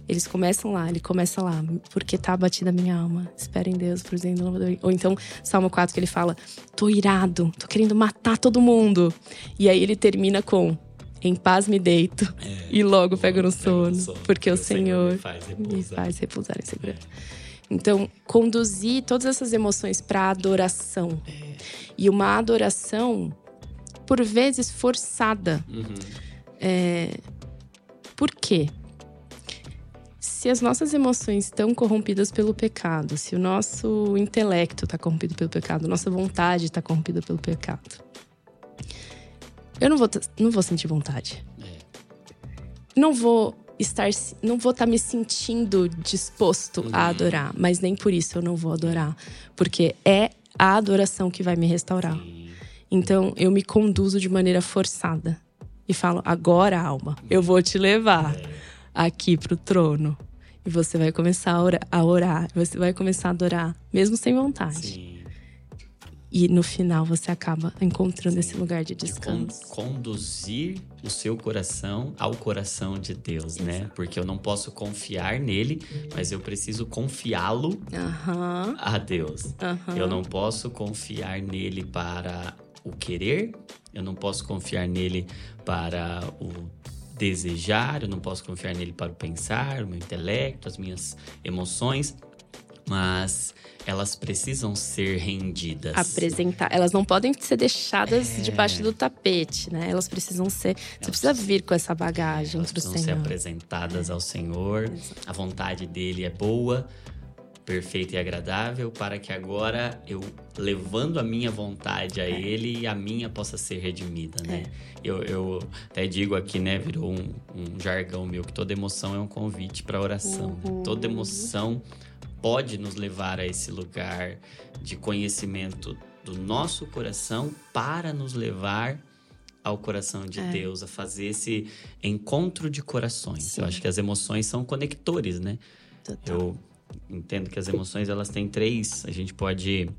Eles começam lá, ele começa lá, porque tá abatida a minha alma. Espera em Deus, por exemplo. Ou então, Salmo 4, que ele fala: tô irado, tô querendo matar todo mundo. E aí ele termina com: em paz me deito é, e logo pego no sono, sono, porque o Senhor, me faz repousar, me faz repousar em segurança. É. Então, conduzir todas essas emoções para adoração. É. E uma adoração, por vezes, forçada. Uhum. É... Por quê? Se as nossas emoções estão corrompidas pelo pecado, se o nosso intelecto está corrompido pelo pecado, nossa vontade está corrompida pelo pecado, eu não vou, não vou sentir vontade. É. Não vou estar, não vou estar tá me sentindo disposto uhum. a adorar, mas nem por isso eu não vou adorar, porque é a adoração que vai me restaurar. Então eu me conduzo de maneira forçada e falo: agora, alma, eu vou te levar aqui pro trono. E você vai começar a orar, a orar, você vai começar a adorar, mesmo sem vontade. Sim. E no final você acaba encontrando Sim. esse lugar de descanso. De conduzir o seu coração ao coração de Deus, né? Exato. né? Porque eu não posso confiar nele, mas eu preciso confiá-lo uhum. a Deus. Uhum. Eu não posso confiar nele para o querer, eu não posso confiar nele para o desejar, eu não posso confiar nele para o pensar, o meu intelecto, as minhas emoções, mas elas precisam ser rendidas. Apresentar. Elas não podem ser deixadas é... debaixo do tapete, né? Elas precisam ser. Elas você precisa vir com essa bagagem para o Senhor. Precisam ser apresentadas é. ao Senhor. Exato. A vontade dele é boa, perfeita e agradável, para que agora eu, levando a minha vontade a é. Ele, a minha possa ser redimida, né? É. Eu, eu até digo aqui, né? Virou um, um jargão meu que toda emoção é um convite para oração. Uhum. Toda emoção pode nos levar a esse lugar de conhecimento do nosso coração para nos levar ao coração de é. Deus, a fazer esse encontro de corações. Sim. Eu acho que as emoções são conectores, né? Total. Eu entendo que as emoções elas têm três, a gente pode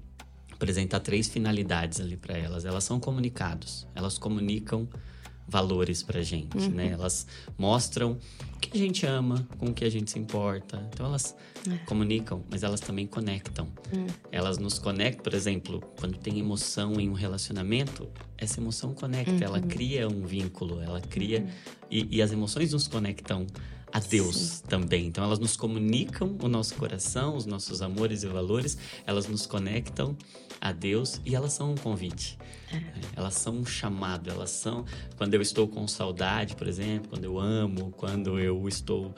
apresentar três finalidades ali para elas. Elas são comunicados, elas comunicam valores pra gente, uhum. né? Elas mostram o que a gente ama, com o que a gente se importa. Então elas é. comunicam, mas elas também conectam. Uhum. Elas nos conectam, por exemplo, quando tem emoção em um relacionamento, essa emoção conecta, uhum. ela cria um vínculo, ela cria uhum. e, e as emoções nos conectam a Deus Sim. também. Então elas nos comunicam o nosso coração, os nossos amores e valores, elas nos conectam a Deus e elas são um convite. É. Elas são um chamado, elas são quando eu estou com saudade, por exemplo, quando eu amo, quando eu estou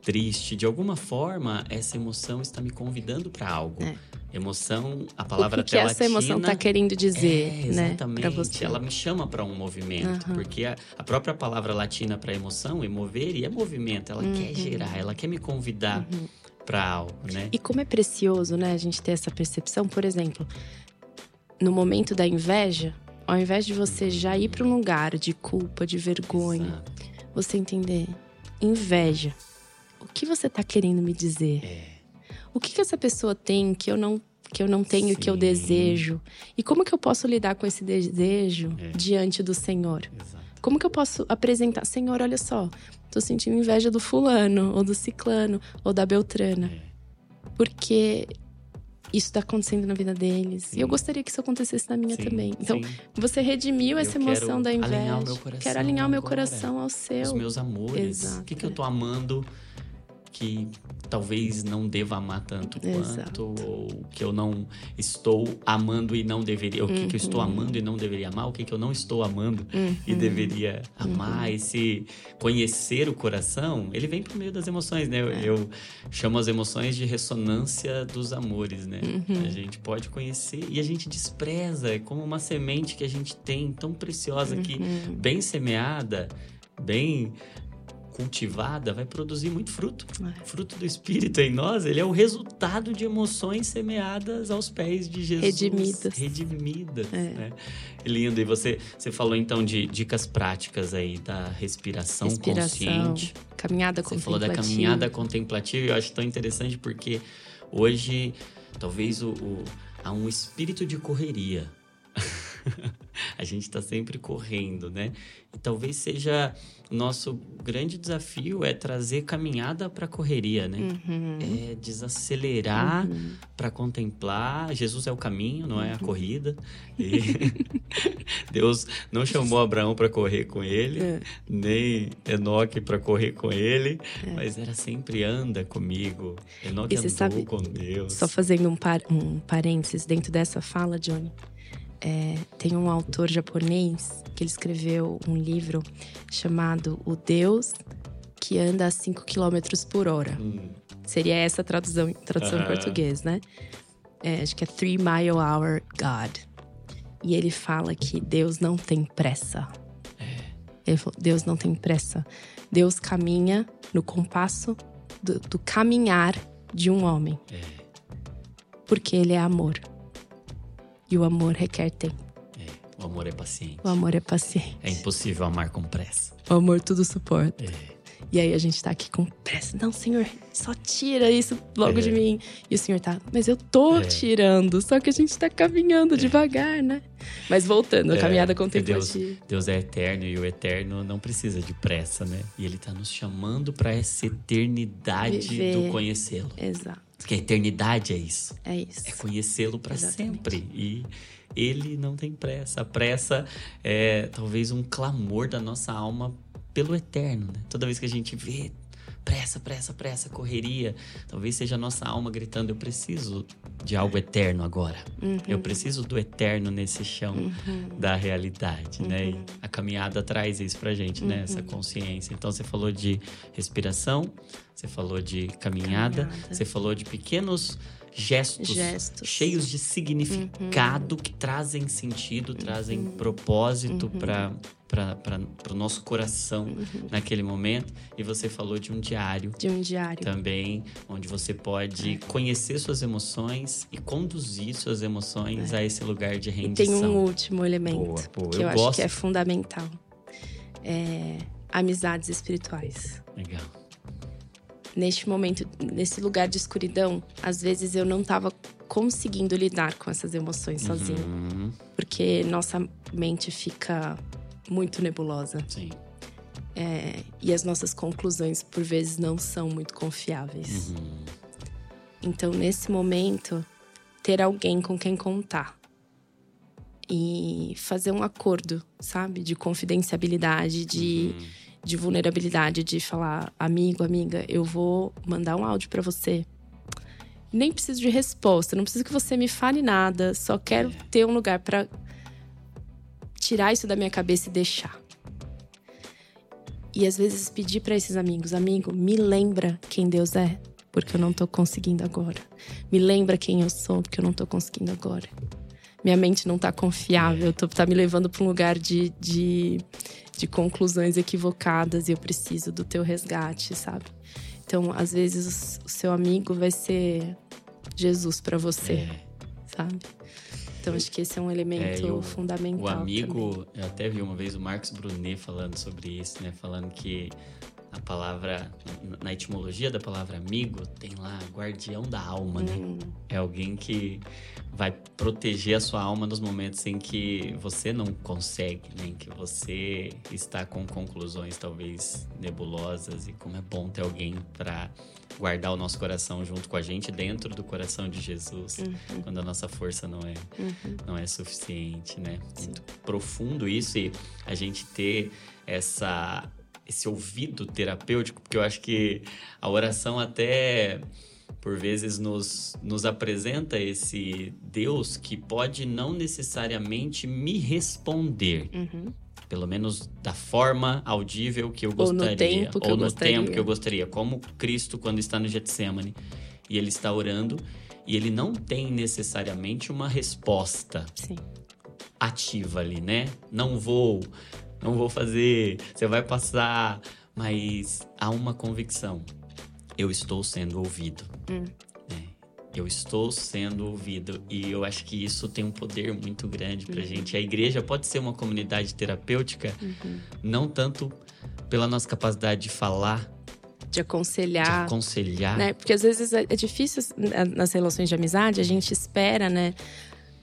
triste, de alguma forma essa emoção está me convidando para algo. É. Emoção, a palavra o que, que essa emoção está querendo dizer, é, né? Exatamente. Ela me chama para um movimento, uhum. porque a, a, própria palavra latina para emoção, emover, e é movimento. Ela uhum. quer gerar, ela quer me convidar uhum. para algo, né? E como é precioso, né, a gente ter essa percepção, por exemplo, no momento da inveja, ao invés de você já ir para um lugar de culpa, de vergonha, Exato. você entender inveja. O que você está querendo me dizer? É o que, que essa pessoa tem que eu não que eu não tenho, Sim. que eu desejo. E como que eu posso lidar com esse desejo é. diante do Senhor? Exato. Como que eu posso apresentar, Senhor, olha só, tô sentindo inveja do fulano, ou do ciclano, ou da beltrana. É. Porque isso está acontecendo na vida deles. Sim. E eu gostaria que isso acontecesse na minha sim, também. Então, sim. você redimiu essa emoção da inveja. Alinhar o meu coração quero alinhar o meu coração ao seu. Os meus amores. Exato. O que, que eu tô amando que talvez não deva amar tanto Exato. quanto, ou que eu não estou amando e não deveria, o que, que eu estou amando e não deveria amar, o que, que eu não estou amando e deveria amar. Esse conhecer o coração, ele vem por meio das emoções, né? Eu, eu chamo as emoções de ressonância dos amores, né? A gente pode conhecer e a gente despreza, é como uma semente que a gente tem tão preciosa que, bem semeada, bem cultivada, vai produzir muito fruto. É. O fruto do Espírito em nós, ele é o resultado de emoções semeadas aos pés de Jesus. Redimidas. Redimidas, É. né? Lindo. E você, você falou então de dicas práticas aí da respiração, Respiração, consciente. caminhada Você falou da contemplativa. caminhada contemplativa e eu acho tão interessante porque hoje talvez o, o- há um espírito de correria. a gente está sempre correndo, né? E talvez seja nosso grande desafio é trazer caminhada para correria, né? Uhum. É desacelerar para contemplar. Jesus é o caminho, não Uhum. é a corrida. E Deus não chamou Abraão para correr com ele, É. nem Enoque para correr com ele, mas era sempre anda comigo. Enoque andou sabe- com Deus. Só fazendo um, par, um parênteses dentro dessa fala, Johnny. É, tem um autor japonês que ele escreveu um livro chamado O Deus que anda a 5 km por hora. Hum, Seria essa a tradução, tradução em Aham. português, né? É, acho que é Three Mile Hour God. E ele fala que Deus não tem pressa. Ele falou, Deus não tem pressa. Deus caminha no compasso do, do caminhar de um homem. É. Porque ele é amor. E o amor requer tempo. é, o amor é paciente. O amor é paciente. É impossível amar com pressa. O amor tudo suporta. É. E aí a gente tá aqui com pressa. Não, Senhor, só tira isso logo É. de mim. E o Senhor tá, mas eu tô É. tirando. Só que a gente tá caminhando devagar, né? Mas voltando, a É, caminhada porque Deus, contemplativa. Deus é eterno e o eterno não precisa de pressa, né? E ele tá nos chamando para essa eternidade Viver. do conhecê-lo. Exato. Porque a eternidade é isso. É isso. É conhecê-lo para sempre. E ele não tem pressa. A pressa é talvez um clamor da nossa alma pelo eterno, né? Toda vez que a gente vê pressa, pressa, pressa, correria, talvez seja a nossa alma gritando: eu preciso de algo eterno agora. Eu preciso do eterno nesse chão da realidade, né? E a caminhada traz isso pra gente, né? Essa consciência. Então você falou de respiração, você falou de caminhada, Caminhada. você falou de pequenos gestos, Gestos. cheios de significado que trazem sentido, trazem propósito para para o nosso coração naquele momento. E você falou de um diário De um diário. também, onde você pode conhecer suas emoções e conduzir suas emoções a esse lugar de E rendição. tem um último elemento Boa, boa. que Eu eu, acho gosto. que é fundamental. É amizades espirituais. Legal. Neste momento, nesse lugar de escuridão, às vezes eu não estava conseguindo lidar com essas emoções sozinha. Uhum, Porque nossa mente fica muito nebulosa. sim. É, e as nossas conclusões, por vezes, não são muito confiáveis. Uhum. Então, nesse momento, ter alguém com quem contar. E fazer um acordo, sabe? De confidencialidade, de, de vulnerabilidade, de falar, amigo, amiga, eu vou mandar um áudio pra você. Nem preciso de resposta, não preciso que você me fale nada, só quero ter um lugar pra tirar isso da minha cabeça e deixar. E às vezes pedir pra esses amigos, amigo, me lembra quem Deus é, porque eu não tô conseguindo agora. Me lembra quem eu sou, porque eu não tô conseguindo agora. Minha mente não tá confiável, tô, tá me levando pra um lugar de, de, de conclusões equivocadas e eu preciso do teu resgate, sabe? Então, às vezes, o seu amigo vai ser Jesus pra você, É. sabe? Então, acho que esse é um elemento É, o- fundamental. O também. amigo, eu até vi uma vez o Marcos Brunet falando sobre isso, né? Falando que a palavra, na- etimologia da palavra amigo, tem lá guardião da alma, né? Hum, É alguém que vai proteger a sua alma nos momentos em que você não consegue, né? Em que você está com conclusões talvez nebulosas e como é bom ter alguém para guardar o nosso coração junto com a gente dentro do coração de Jesus, quando a nossa força não é não é suficiente, né? Muito profundo isso e a gente ter essa esse ouvido terapêutico, porque eu acho que a oração até por vezes nos, nos apresenta esse Deus que pode não necessariamente me responder. Uhum. Pelo menos da forma audível que eu gostaria. Ou no tempo que ou eu no gostaria. tempo que eu gostaria. Como Cristo, quando está no Getsemane e ele está orando, e ele não tem necessariamente uma resposta Sim. ativa ali, né? Não vou, não vou fazer, você vai passar, mas há uma convicção. Eu estou sendo ouvido. Hum. né? Eu estou sendo ouvido e eu acho que isso tem um poder muito grande pra gente. A igreja pode ser uma comunidade terapêutica, não tanto pela nossa capacidade de falar, De de aconselhar. aconselhar. né? Porque às vezes é é difícil né, nas relações de amizade, a gente espera, né?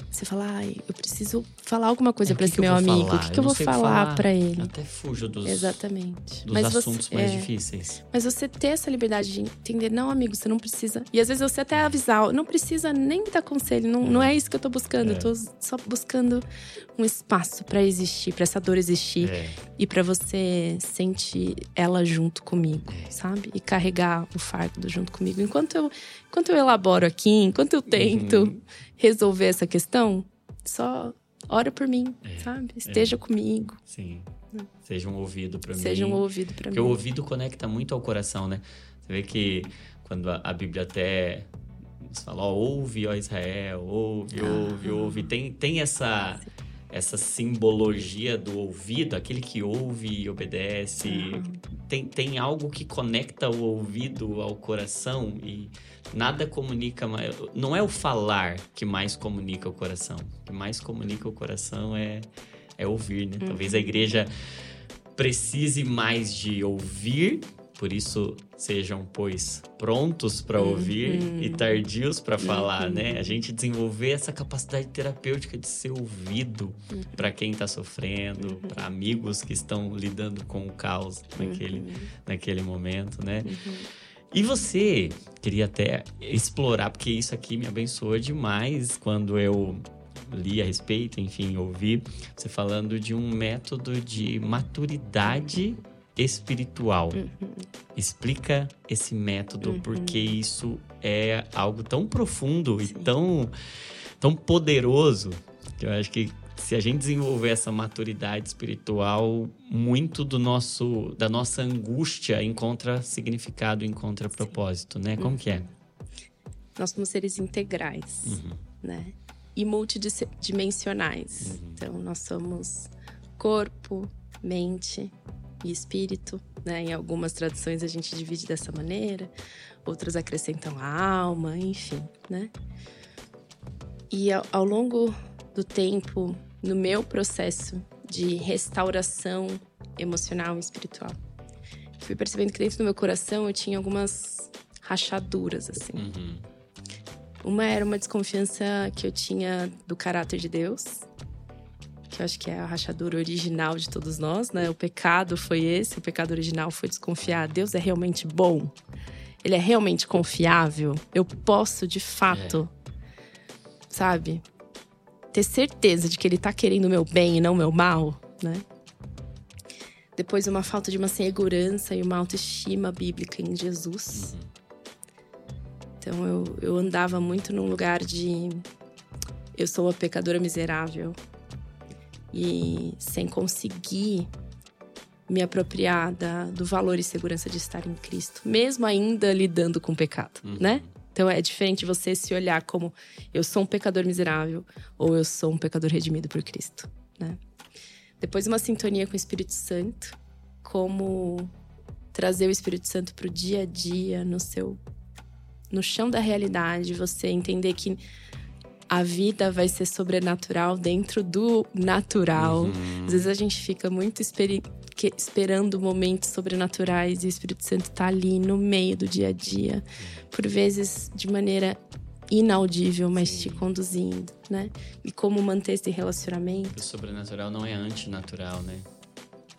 Você fala, ai, eu preciso falar alguma coisa É, que esse que eu meu amigo. O que, Eu que eu vou falar pra ele? Até fujo dos, Exatamente. dos Mas assuntos você, mais é, difíceis. Mas você ter essa liberdade de entender, não, amigo, você não precisa. E às vezes você até avisar, não precisa nem me dar conselho, não, não é isso que eu tô buscando. É. Eu tô só buscando um espaço pra existir, pra essa dor existir É. e pra você sentir ela junto comigo, É. sabe? E carregar o fardo junto comigo. Enquanto eu, enquanto eu elaboro aqui, enquanto eu tento Uhum. Resolver essa questão, só ora por mim, É. sabe? Esteja comigo, Sim. Seja um ouvido pra mim. seja um ouvido pra Porque mim. o ouvido conecta muito ao coração, né? Você vê que quando a, a Bíblia até fala, ó, ouve, ó Israel, ouve, ouve, ouve. Tem, tem essa, essa simbologia do ouvido, aquele que ouve e obedece. Tem, tem algo que conecta o ouvido ao coração e nada comunica mais. Não é o falar que mais comunica o coração. O que mais comunica o coração é, é ouvir, né? Talvez a igreja precise mais de ouvir, por isso sejam, pois, prontos para ouvir e tardios para falar, né? A gente desenvolver essa capacidade terapêutica de ser ouvido para quem está sofrendo, para amigos que estão lidando com o caos naquele, naquele momento, né? E você queria até explorar, porque isso aqui me abençoou demais quando eu li a respeito, enfim, ouvi você falando de um método de maturidade espiritual. Explica esse método, porque isso é algo tão profundo e tão, tão poderoso que eu acho que se a gente desenvolver essa maturidade espiritual, muito do nosso da nossa angústia encontra significado, encontra propósito, né? Como que é? Nós somos seres integrais, Uhum. né? E multidimensionais. Então, nós somos corpo, mente e espírito, né? Em algumas traduções a gente divide dessa maneira, outras acrescentam a alma, enfim, né? E ao, ao longo do tempo, no meu processo de restauração emocional e espiritual, fui percebendo que dentro do meu coração eu tinha algumas rachaduras, assim. Uhum. Uma era uma desconfiança que eu tinha do caráter de Deus, que eu acho que é a rachadura original de todos nós, né? O pecado foi esse, o pecado original foi desconfiar. Deus é realmente bom? Ele é realmente confiável? Eu posso, de fato, sabe? Ter certeza de que ele tá querendo o meu bem e não o meu mal, né? Depois, uma falta de uma segurança e uma autoestima bíblica em Jesus. Então eu, eu andava muito num lugar de eu sou uma pecadora miserável e sem conseguir me apropriar da, do valor e segurança de estar em Cristo, mesmo ainda lidando com o pecado, né? Então é diferente você se olhar como eu sou um pecador miserável ou eu sou um pecador redimido por Cristo, né? Depois uma sintonia com o Espírito Santo, como trazer o Espírito Santo para o dia a dia no seu no chão da realidade, você entender que a vida vai ser sobrenatural dentro do natural. Uhum. Às vezes a gente fica muito esperando momentos sobrenaturais e o Espírito Santo tá ali no meio do dia a dia, por vezes de maneira inaudível, mas te conduzindo, né? E como manter esse relacionamento O sobrenatural não é antinatural, né?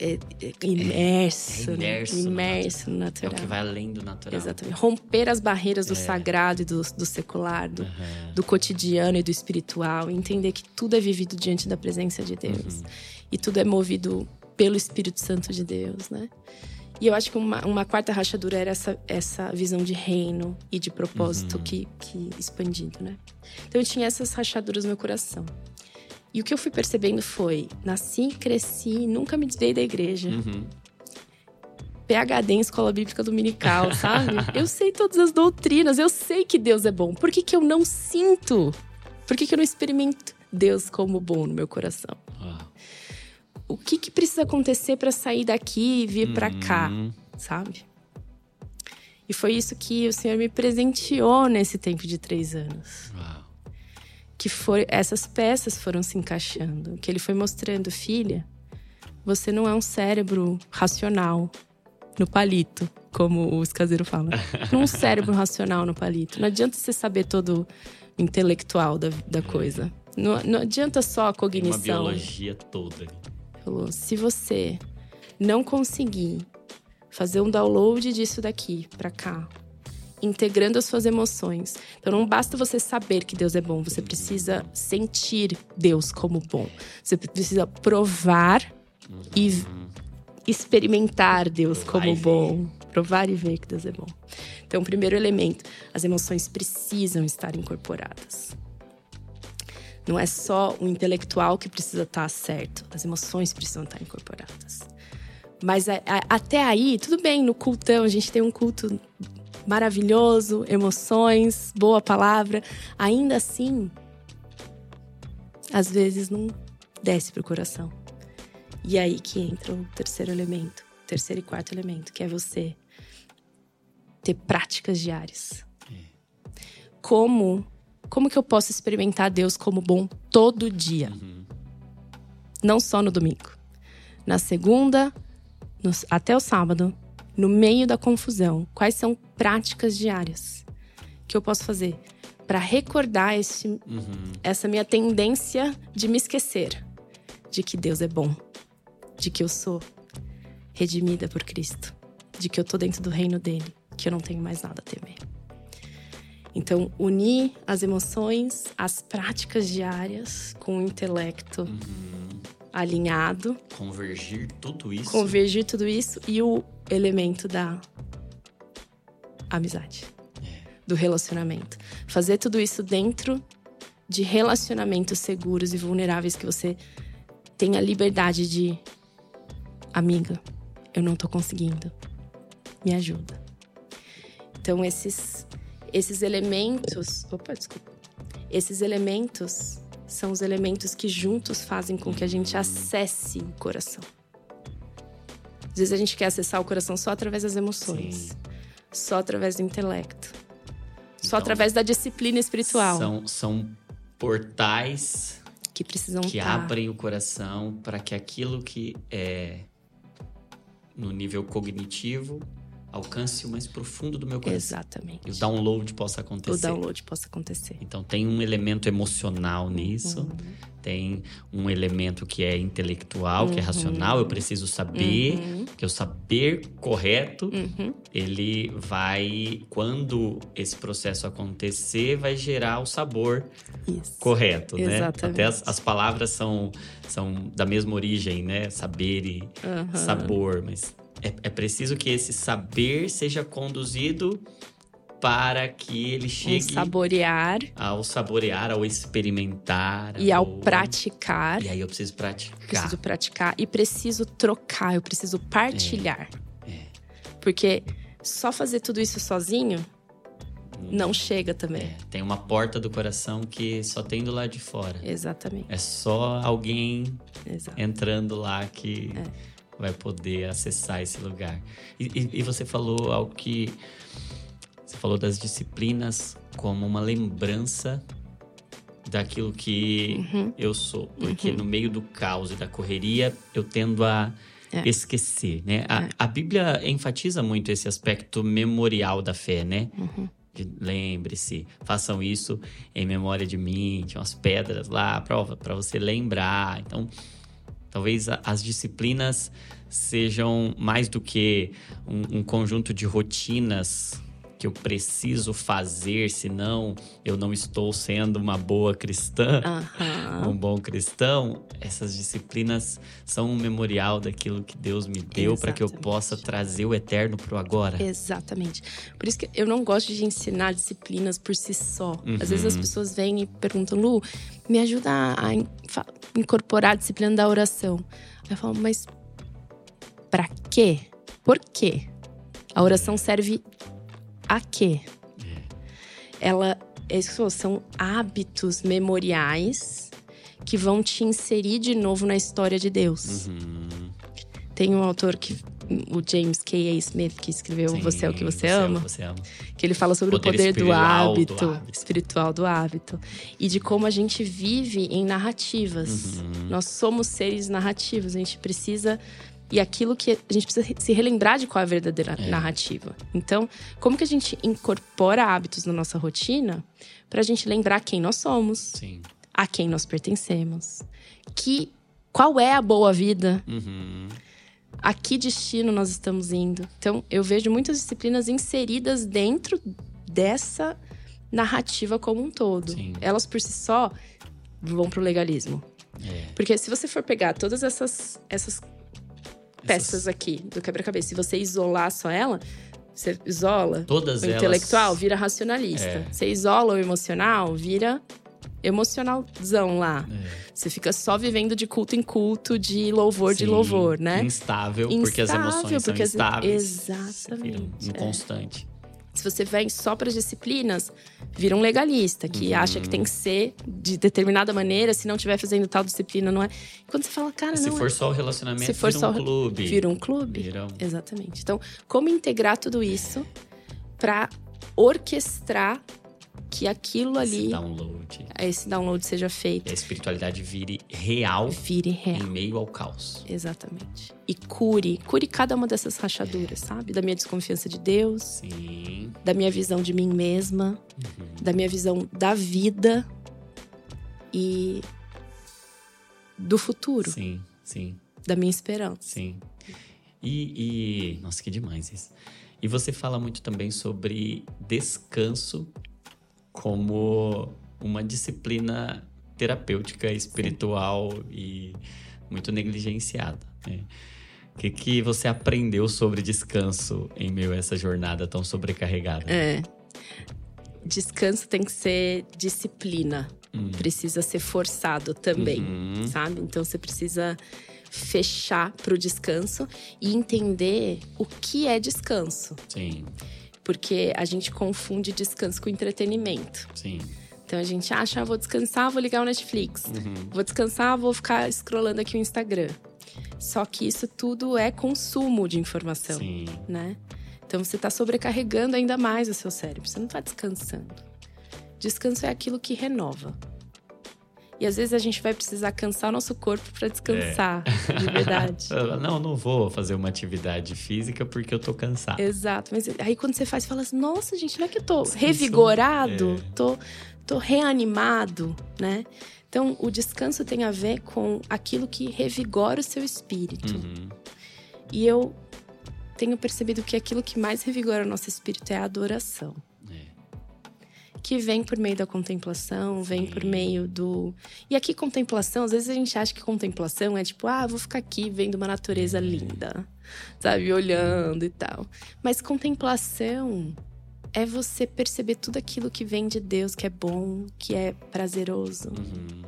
É, é imerso, É né? imerso no imerso no É o natural. que vai além do natural. Exatamente. Romper as barreiras do É. sagrado e do, do secular, do, Aham. do cotidiano e do espiritual. Entender que tudo é vivido diante da presença de Deus. Uhum. E tudo é movido pelo Espírito Santo de Deus, né? E eu acho que uma, uma quarta rachadura era essa, essa visão de reino e de propósito Uhum. que, que expandido, né? Então eu tinha essas rachaduras no meu coração. E o que eu fui percebendo foi: nasci, cresci, nunca me desviei da igreja. Uhum. PHD em escola bíblica dominical, sabe? eu sei todas as doutrinas, eu sei que Deus é bom. Por que, que eu não sinto? Por que, que eu não experimento Deus como bom no meu coração? Uau. O que, que precisa acontecer para sair daqui e vir para cá, sabe? E foi isso que o Senhor me presenteou nesse tempo de três anos. Que foi essas peças foram se encaixando. Que ele foi mostrando, filha, você não é um cérebro racional no palito, como os caseiros falam. Não é um cérebro racional no palito. Não adianta você saber todo o intelectual da, da coisa. Não, não adianta só a Uma cognição. biologia toda. Falou: se você não conseguir fazer um download disso daqui pra cá, integrando as suas emoções. Então não basta você saber que Deus é bom, você precisa sentir Deus como bom. Você precisa provar e experimentar Deus como bom. Provar e ver que Deus é bom. Então, primeiro elemento, as emoções precisam estar incorporadas. Não é só o intelectual que precisa estar certo, as emoções precisam estar incorporadas. Mas a- a- até aí, tudo bem, no cultão, a gente tem um culto maravilhoso, emoções, boa palavra. Ainda assim, às vezes não desce pro coração. E aí que entra o terceiro elemento, terceiro e quarto elemento, que é você ter práticas diárias. Como como que eu posso experimentar Deus como bom todo dia? Não só no domingo. Na segunda, no- até o sábado, no meio da confusão, quais são práticas diárias que eu posso fazer para recordar esse, Uhum. essa minha tendência de me esquecer de que Deus é bom, de que eu sou redimida por Cristo, de que eu tô dentro do reino dele, que eu não tenho mais nada a temer. Então, unir as emoções, as práticas diárias com o intelecto alinhado, Convergir tudo isso. convergir tudo isso e o elemento da amizade, do relacionamento. Fazer tudo isso dentro de relacionamentos seguros e vulneráveis que você tenha liberdade de amiga, eu não tô conseguindo. Me ajuda. Então esses esses elementos, opa, desculpa. Esses elementos são os elementos que juntos fazem com que a gente acesse o coração. Às vezes a gente quer acessar o coração só através das emoções, Sim. só através do intelecto, só Então, através da disciplina espiritual São, são portais que precisam que estar. abrem o coração para que aquilo que é no nível cognitivo alcance o mais profundo do meu coração. Exatamente. E o download possa acontecer. O download possa acontecer. Então tem um elemento emocional nisso, Uhum. tem um elemento que é intelectual, que é racional. Eu preciso saber Uhum. que o saber correto Uhum. ele vai, quando esse processo acontecer, vai gerar o sabor Isso. correto, né? Exatamente. Até as, as palavras são, são da mesma origem, né? Saber e sabor, mas é, é preciso que esse saber seja conduzido para que ele chegue saborear ao saborear, ao experimentar. e ao praticar. E aí eu preciso praticar. Preciso praticar e preciso trocar, eu preciso partilhar. É. Porque só fazer tudo isso sozinho não chega também. É, tem uma porta do coração que só tem do lado de fora. Exatamente. É só alguém Exato. entrando lá que É. vai poder acessar esse lugar. E, e- e você falou algo que. Você falou das disciplinas como uma lembrança daquilo que Uhum. eu sou. Porque no meio do caos e da correria, eu tendo a É. esquecer, né? A, a Bíblia enfatiza muito esse aspecto memorial da fé, né? Uhum. Lembre-se, façam isso em memória de mim. Tinha umas pedras lá para você lembrar. Então, talvez as disciplinas sejam mais do que um, um conjunto de rotinas que eu preciso fazer, senão eu não estou sendo uma boa cristã, Aham. um bom cristão. Essas disciplinas são um memorial daquilo que Deus me deu para que eu possa trazer o eterno pro agora. Exatamente. Por isso que eu não gosto de ensinar disciplinas por si só. Às vezes as Uhum. pessoas vêm e perguntam, Lu, me ajuda a incorporar a disciplina da oração. Aí eu falo, mas pra quê? Por quê? A oração serve a quê? Ela é isso eu falo, são hábitos memoriais que vão te inserir de novo na história de Deus. Uhum. Tem um autor que o James K.A. Smith que escreveu Sim, Você é o que você, é o ama, que você ama. que ele fala sobre Poder o poder do espiritual do hábito, hábito. espiritual do hábito e de como a gente vive em narrativas. Uhum. Nós somos seres narrativos, a gente precisa e aquilo que a gente precisa se relembrar de qual é a verdadeira É. narrativa. Então, como que a gente incorpora hábitos na nossa rotina para a gente lembrar quem nós somos, Sim. a quem nós pertencemos, que qual é a boa vida, Uhum. a que destino nós estamos indo. Então, eu vejo muitas disciplinas inseridas dentro dessa narrativa como um todo. Sim. Elas por si só vão pro legalismo. É. Porque se você for pegar todas essas, essas peças aqui do quebra-cabeça, se você isolar só ela, você isola Todas o elas. intelectual, vira racionalista. É. Você isola o emocional, vira emocionalzão lá. É. Você fica só vivendo de culto em culto, de louvor de Sim, louvor, né? Instável, porque as Instável, emoções porque as- são instáveis. Vira Exatamente, é. inconstante. Se você vem só para disciplinas, vira um legalista que Uhum. acha que tem que ser de determinada maneira, se não estiver fazendo tal disciplina, não é. Quando você fala, cara, Se não for é. só o relacionamento, Se for vira só um clube. Vira um clube? Vira um- Exatamente. Então, como integrar tudo isso para orquestrar que aquilo esse ali, download. esse download seja E feito, a espiritualidade vire real vire real. em meio ao caos. Exatamente. E cure, cure cada uma dessas rachaduras, sabe? Da minha desconfiança de Deus, Sim. da minha visão de mim mesma, Uhum. da minha visão da vida e do futuro, Sim, sim, da minha esperança. sim. E, e- Nossa, que demais isso. E você fala muito também sobre descanso como uma disciplina terapêutica, espiritual e muito negligenciada. né? O que, que você aprendeu sobre descanso em meio a essa jornada tão sobrecarregada? É. Descanso tem que ser disciplina. Hum. Precisa ser forçado também, Uhum. sabe? Então você precisa fechar pro descanso e entender o que é descanso. Sim, Porque a gente confunde descanso com entretenimento. sim. Então a gente acha, ah, vou descansar, vou ligar o Netflix. Uhum. Vou descansar, vou ficar scrollando aqui o Instagram. Só que isso tudo é consumo de informação, Sim. né? Então você está sobrecarregando ainda mais o seu cérebro. Você não está descansando. Descanso é aquilo que renova. E às vezes a gente vai precisar cansar nosso corpo para descansar, de verdade. Não, não vou fazer uma atividade física porque eu tô cansado. Exato. Mas aí quando você faz, fala assim: nossa, gente, não é que eu tô revigorado, É. tô, tô reanimado, né? Então, o descanso tem a ver com aquilo que revigora o seu espírito. Uhum. E eu tenho percebido que aquilo que mais revigora o nosso espírito é a adoração. Que vem por meio da contemplação, vem por meio do. E aqui, contemplação, às vezes a gente acha que contemplação é tipo, ah, vou ficar aqui vendo uma natureza linda, sabe? Olhando e tal. Mas contemplação é você perceber tudo aquilo que vem de Deus, que é bom, que é prazeroso. Uhum.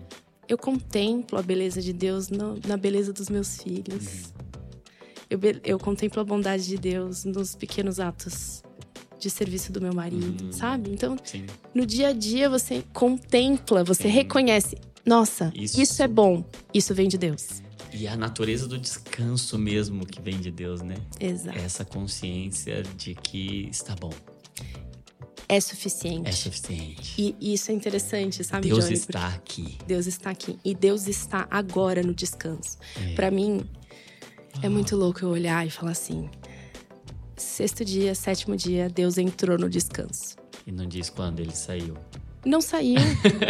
Eu contemplo a beleza de Deus no- na beleza dos meus filhos. Eu, be- eu contemplo a bondade de Deus nos pequenos atos de serviço do meu marido, Uhum. sabe? Então, Sim. no dia a dia você contempla, você Sim. reconhece. Nossa, Isso. isso. é bom. Isso vem de Deus. E a natureza do descanso mesmo que vem de Deus, né? Exato. Essa consciência de que está bom, É, suficiente. é suficiente. E, e isso é interessante, sabe, Deus Johnny? está aqui. Deus está aqui. E Deus está agora no descanso. É. Pra mim, é muito louco eu olhar e falar assim: sexto dia, sétimo dia, Deus entrou no descanso. E não diz quando ele saiu. Não saiu.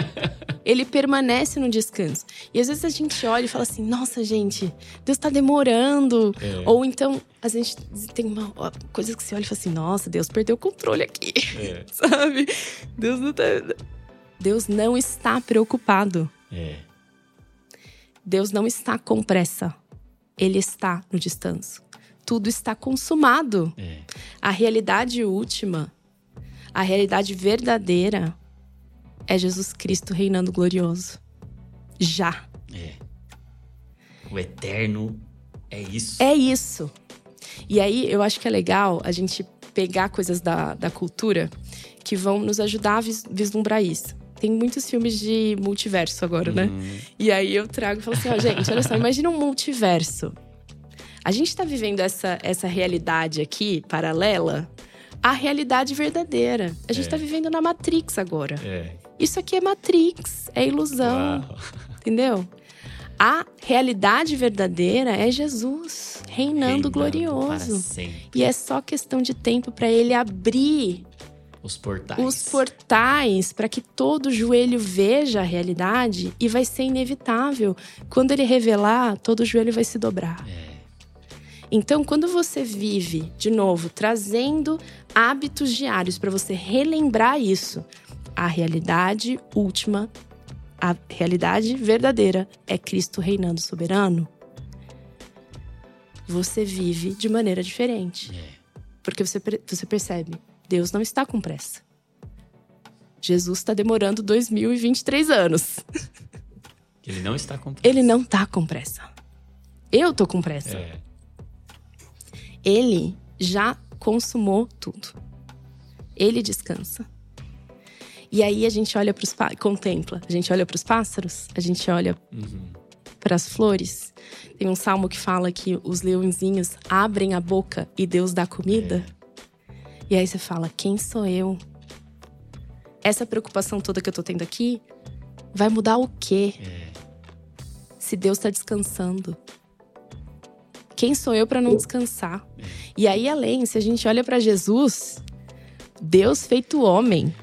Ele permanece no descanso. E às vezes a gente olha e fala assim: nossa, gente, Deus tá demorando. É. Ou então, a gente tem uma coisa que você olha e fala assim: nossa, Deus perdeu o controle aqui. É. Sabe? Deus não tá. Deus não está preocupado. É. Deus não está com pressa. Ele está no descanso. Tudo está consumado. É. A realidade última, a realidade verdadeira é Jesus Cristo reinando glorioso. Já. É. O eterno é isso. É isso. E aí eu acho que é legal a gente pegar coisas da, da cultura que vão nos ajudar a vis- vislumbrar isso. Tem muitos filmes de multiverso agora, né? Hum, E aí eu trago e falo assim, ó, gente, olha só, imagina um multiverso. A gente tá vivendo essa, essa realidade aqui, paralela, à realidade verdadeira. A gente É. tá vivendo na Matrix agora. é. Isso aqui é Matrix, é ilusão, Uau. entendeu? A realidade verdadeira é Jesus reinando, Reinando glorioso. E é só questão de tempo para ele abrir Os portais. os portais para que todo joelho veja a realidade e vai ser inevitável. Quando ele revelar, todo joelho vai se dobrar. É. Então, quando você vive, de novo, trazendo hábitos diários para você relembrar isso, a realidade última, a realidade verdadeira é Cristo reinando soberano. Você vive de maneira diferente. É. Porque você, você percebe, Deus não está com pressa. Jesus está demorando 2023 anos. Ele não está com pressa. Ele não tá com pressa. Eu tô com pressa. É. Ele já consumou tudo. Ele descansa. E aí a gente olha para os contempla, a gente olha para os pássaros, a gente olha Uhum. para as flores. Tem um salmo que fala que os leõezinhos abrem a boca e Deus dá comida. E aí você fala: quem sou eu? Essa preocupação toda que eu tô tendo aqui vai mudar o quê? É. Se Deus tá descansando. Quem sou eu para não descansar? E aí além, se a gente olha para Jesus, Deus feito homem,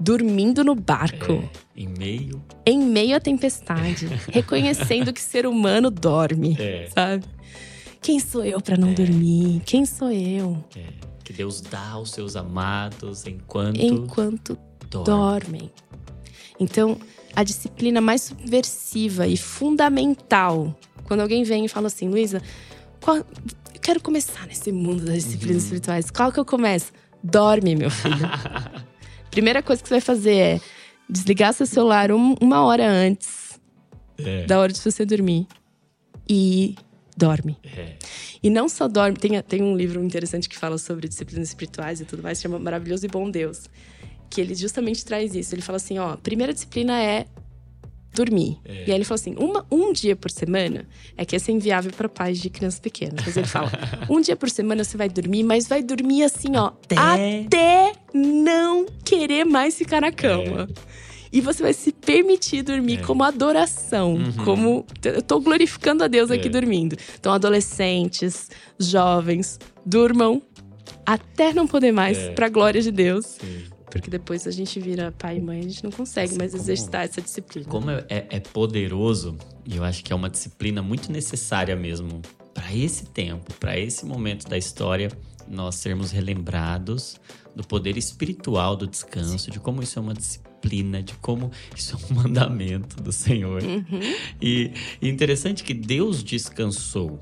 dormindo no barco É. Em meio. em meio à tempestade, reconhecendo que ser humano dorme, É. sabe? Quem sou eu para não dormir? Quem sou eu? É. Que Deus dá aos seus amados enquanto, Enquanto dorme. dormem. Então, a disciplina mais subversiva e fundamental, quando alguém vem e fala assim, Luísa, qual- quero começar nesse mundo das disciplinas Uhum. espirituais. Qual que eu começo? Dorme, meu filho. Primeira coisa que você vai fazer é desligar seu celular um- uma hora antes É. da hora de você dormir. E dorme. É. E não só dorme, tem, tem um livro interessante que fala sobre disciplinas espirituais e tudo mais, chama Maravilhoso e Bom Deus. Que ele justamente traz isso. Ele fala assim: ó, a primeira disciplina é dormir. É. E aí ele fala assim: uma, um dia por semana é que esse é inviável para pais de crianças pequenas. Mas ele fala: um dia por semana você vai dormir, mas vai dormir assim, ó, Até- até não querer mais ficar na cama. E você vai se permitir dormir É. como adoração, Uhum. como eu tô glorificando a Deus aqui É. dormindo. Então, adolescentes, jovens, durmam até não poder mais, É. pra glória de Deus. Sim. Porque depois a gente vira pai e mãe, a gente não consegue Sim, mais como- exercitar essa disciplina. Como é, é- é poderoso, e eu acho que é uma disciplina muito necessária mesmo para esse tempo, para esse momento da história, nós sermos relembrados do poder espiritual do descanso, de como isso é uma disciplina, de como isso é um mandamento do Senhor. Uhum. E, e interessante que Deus descansou.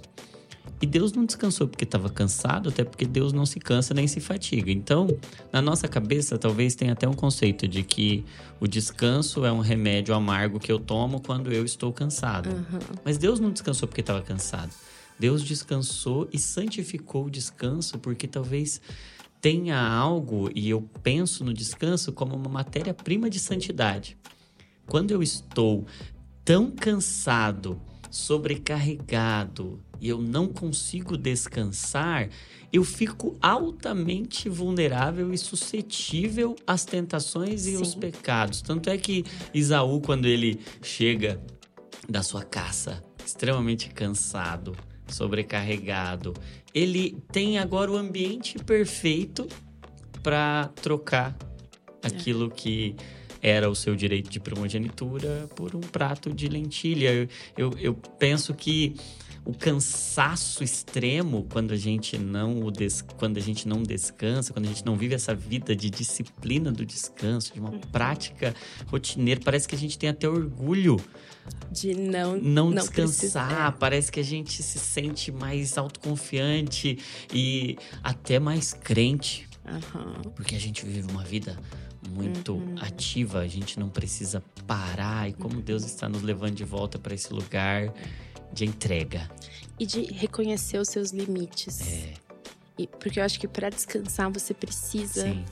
E Deus não descansou porque estava cansado, até porque Deus não se cansa nem se fatiga. Então, na nossa cabeça, talvez tenha até um conceito de que o descanso é um remédio amargo que eu tomo quando eu estou cansado. Uhum. Mas Deus não descansou porque estava cansado. Deus descansou e santificou o descanso porque talvez tenha algo, e eu penso no descanso como uma matéria-prima de santidade. Quando eu estou tão cansado, sobrecarregado e eu não consigo descansar, eu fico altamente vulnerável e suscetível às tentações e aos Sim. pecados. Tanto é que Isaú, quando ele chega da sua caça, extremamente cansado, sobrecarregado, ele tem agora o ambiente perfeito para trocar aquilo que era o seu direito de primogenitura por um prato de lentilha. Eu, eu, eu penso que o cansaço extremo quando a gente não des... quando a gente não descansa, quando a gente não vive essa vida de disciplina do descanso, de uma uhum. prática rotineira, parece que a gente tem até orgulho de não não, não descansar, precisa, é. parece que a gente se sente mais autoconfiante e até mais crente. Uhum. Porque a gente vive uma vida muito uhum. ativa, a gente não precisa parar e como Deus está nos levando de volta para esse lugar de entrega. E de reconhecer os seus limites. É. E, porque eu acho que para descansar você precisa Sim.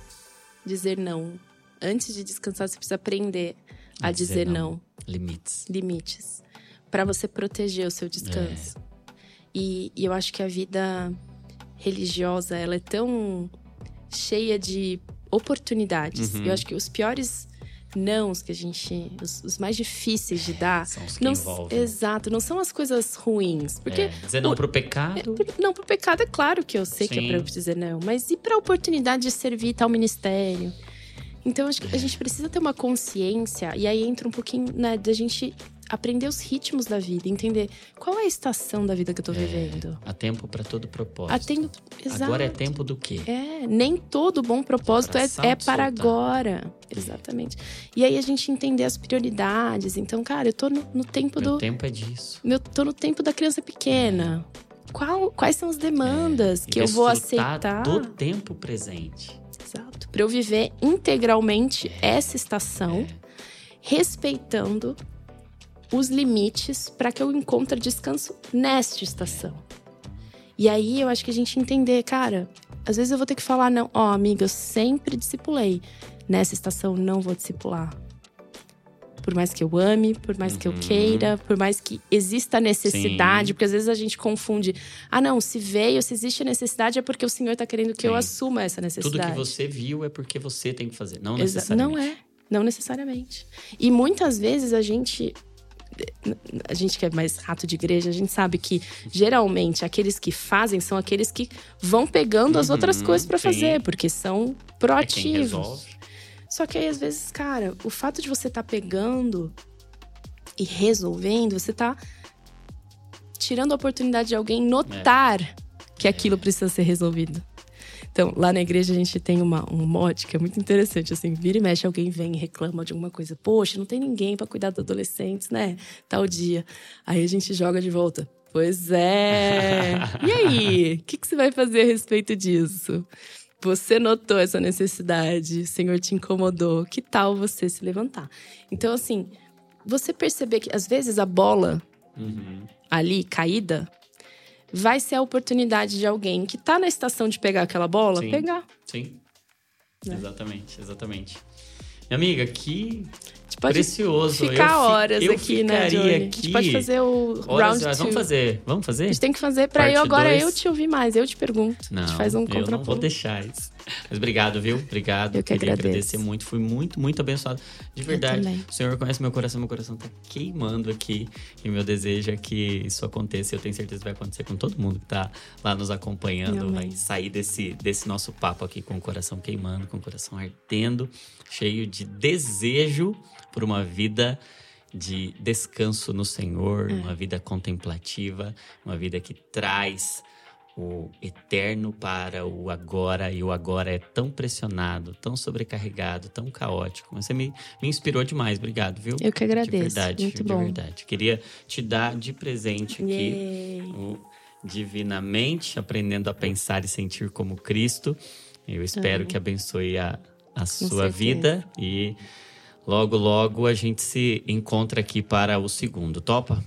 dizer não. Antes de descansar, você precisa aprender a, a dizer, dizer não. não. Limites. Limites. Para você proteger o seu descanso. É. E, e eu acho que a vida religiosa, ela é tão cheia de oportunidades. Uhum. Eu acho que os piores não que a gente. Os, os, mais difíceis de dar. São os que não, envolvem. Exato, não são as coisas ruins. Porque. É, dizer não o, pro pecado. É, não, pro pecado é claro que eu sei Sim. que é pra eu dizer não. Mas e pra oportunidade de servir tal ministério? Então, acho que a gente precisa ter uma consciência, e aí entra um pouquinho, né, da gente aprender os ritmos da vida, entender qual é a estação da vida que eu tô é, vivendo. Há tempo para todo propósito. Há tempo, exato. Agora é tempo do quê? É, nem todo bom propósito é, é para agora. Exatamente. E aí a gente entender as prioridades. Então, cara, eu tô no, no tempo Meu do. tempo é disso. Eu tô no tempo da criança pequena. Qual, quais são as demandas é, que eu vou aceitar? do tempo presente. Exato. Para eu viver integralmente é, essa estação, é. respeitando os limites para que eu encontre descanso nesta estação. E aí eu acho que a gente entender, cara, às vezes eu vou ter que falar, não, ó, oh, amiga, eu sempre discipulei. Nessa estação não vou discipular. Por mais que eu ame, por mais uhum. que eu uhum. queira, por mais que exista necessidade, Sim. porque às vezes a gente confunde. Ah, não, se veio, se existe a necessidade, é porque o Senhor está querendo que Sim. eu assuma essa necessidade. Tudo que você viu é porque você tem que fazer, não necessariamente. Não é, não necessariamente. E muitas vezes a gente a gente que é mais rato de igreja, a gente sabe que geralmente aqueles que fazem são aqueles que vão pegando as outras uhum, coisas para fazer, porque são proativos. É Só que aí às vezes, cara, o fato de você estar tá pegando e resolvendo, você tá tirando a oportunidade de alguém notar é. que aquilo precisa ser resolvido. Então, lá na igreja a gente tem uma, um mote que é muito interessante, assim, vira e mexe, alguém vem e reclama de alguma coisa. Poxa, não tem ninguém para cuidar dos adolescentes, né? Tal dia. Aí a gente joga de volta. Pois é. E aí? O que, que você vai fazer a respeito disso? Você notou essa necessidade, o Senhor te incomodou. Que tal você se levantar? Então, assim, você perceber que às vezes a bola uhum. ali caída vai ser a oportunidade de alguém que tá na estação de pegar aquela bola, sim, pegar. Sim. Né? Exatamente, exatamente. Minha amiga, que pode Precioso. ficar eu horas eu aqui, né, Johnny? Aqui. A gente pode fazer o round two. Vamos fazer, vamos fazer? A gente tem que fazer pra Parte eu agora dois. eu te ouvir mais, eu te pergunto. Não, a gente faz um eu não vou deixar isso. Mas obrigado, viu? Obrigado. Eu que Queria agradeço. agradecer muito. Fui muito, muito abençoado. De verdade. O Senhor conhece meu coração. Meu coração tá queimando aqui. E meu desejo é que isso aconteça. Eu tenho certeza que vai acontecer com todo mundo que tá lá nos acompanhando. Vai sair desse, desse nosso papo aqui com o coração queimando, com o coração ardendo, cheio de desejo por uma vida de descanso no Senhor, é. uma vida contemplativa, uma vida que traz o eterno para o agora e o agora é tão pressionado, tão sobrecarregado, tão caótico. Você me, me inspirou demais, obrigado, viu? Eu que agradeço. De verdade, Muito de bom. verdade. Queria te dar de presente aqui o Divinamente, aprendendo a pensar e sentir como Cristo. Eu espero que abençoe a, a sua vida e logo, logo a gente se encontra aqui para o segundo. Topa?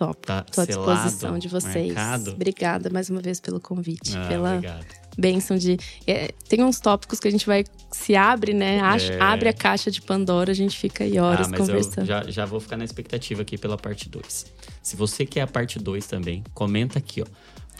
Top. Tá Tô à disposição de vocês. Marcado. Obrigada mais uma vez pelo convite, ah, pela obrigado. bênção de. É, tem uns tópicos que a gente vai. Se abre, né? é. Abre a caixa de Pandora, a gente fica aí horas ah, conversando. Já, já vou ficar na expectativa aqui pela parte 2. Se você quer a parte 2 também, comenta aqui, ó.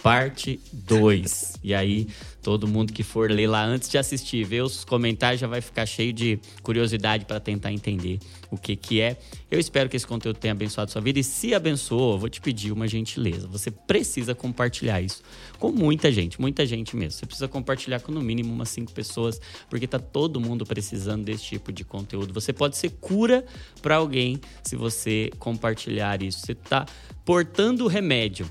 Parte 2. E aí, todo mundo que for ler lá antes de assistir, ver os comentários, já vai ficar cheio de curiosidade para tentar entender o que, que é. Eu espero que esse conteúdo tenha abençoado sua vida. E se abençoou, vou te pedir uma gentileza. Você precisa compartilhar isso com muita gente, muita gente mesmo. Você precisa compartilhar com no mínimo umas cinco pessoas, porque tá todo mundo precisando desse tipo de conteúdo. Você pode ser cura para alguém se você compartilhar isso. Você tá portando remédio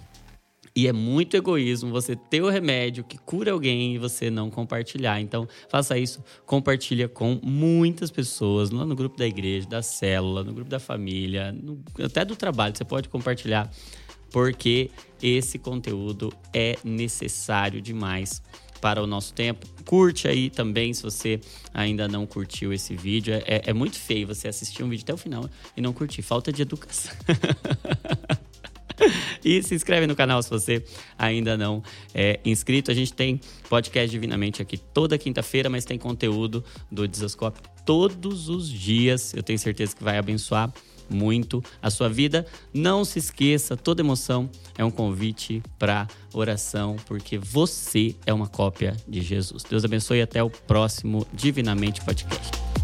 e é muito egoísmo você ter o remédio que cura alguém e você não compartilhar. Então, faça isso, compartilha com muitas pessoas, lá no grupo da igreja, da célula, no grupo da família, no, até do trabalho. Você pode compartilhar, porque esse conteúdo é necessário demais para o nosso tempo. Curte aí também, se você ainda não curtiu esse vídeo. É, é muito feio você assistir um vídeo até o final e não curtir. Falta de educação. e se inscreve no canal se você ainda não é inscrito. A gente tem podcast Divinamente aqui toda quinta-feira, mas tem conteúdo do Desascope todos os dias. Eu tenho certeza que vai abençoar muito a sua vida. Não se esqueça, toda emoção é um convite para oração, porque você é uma cópia de Jesus. Deus abençoe e até o próximo Divinamente Podcast.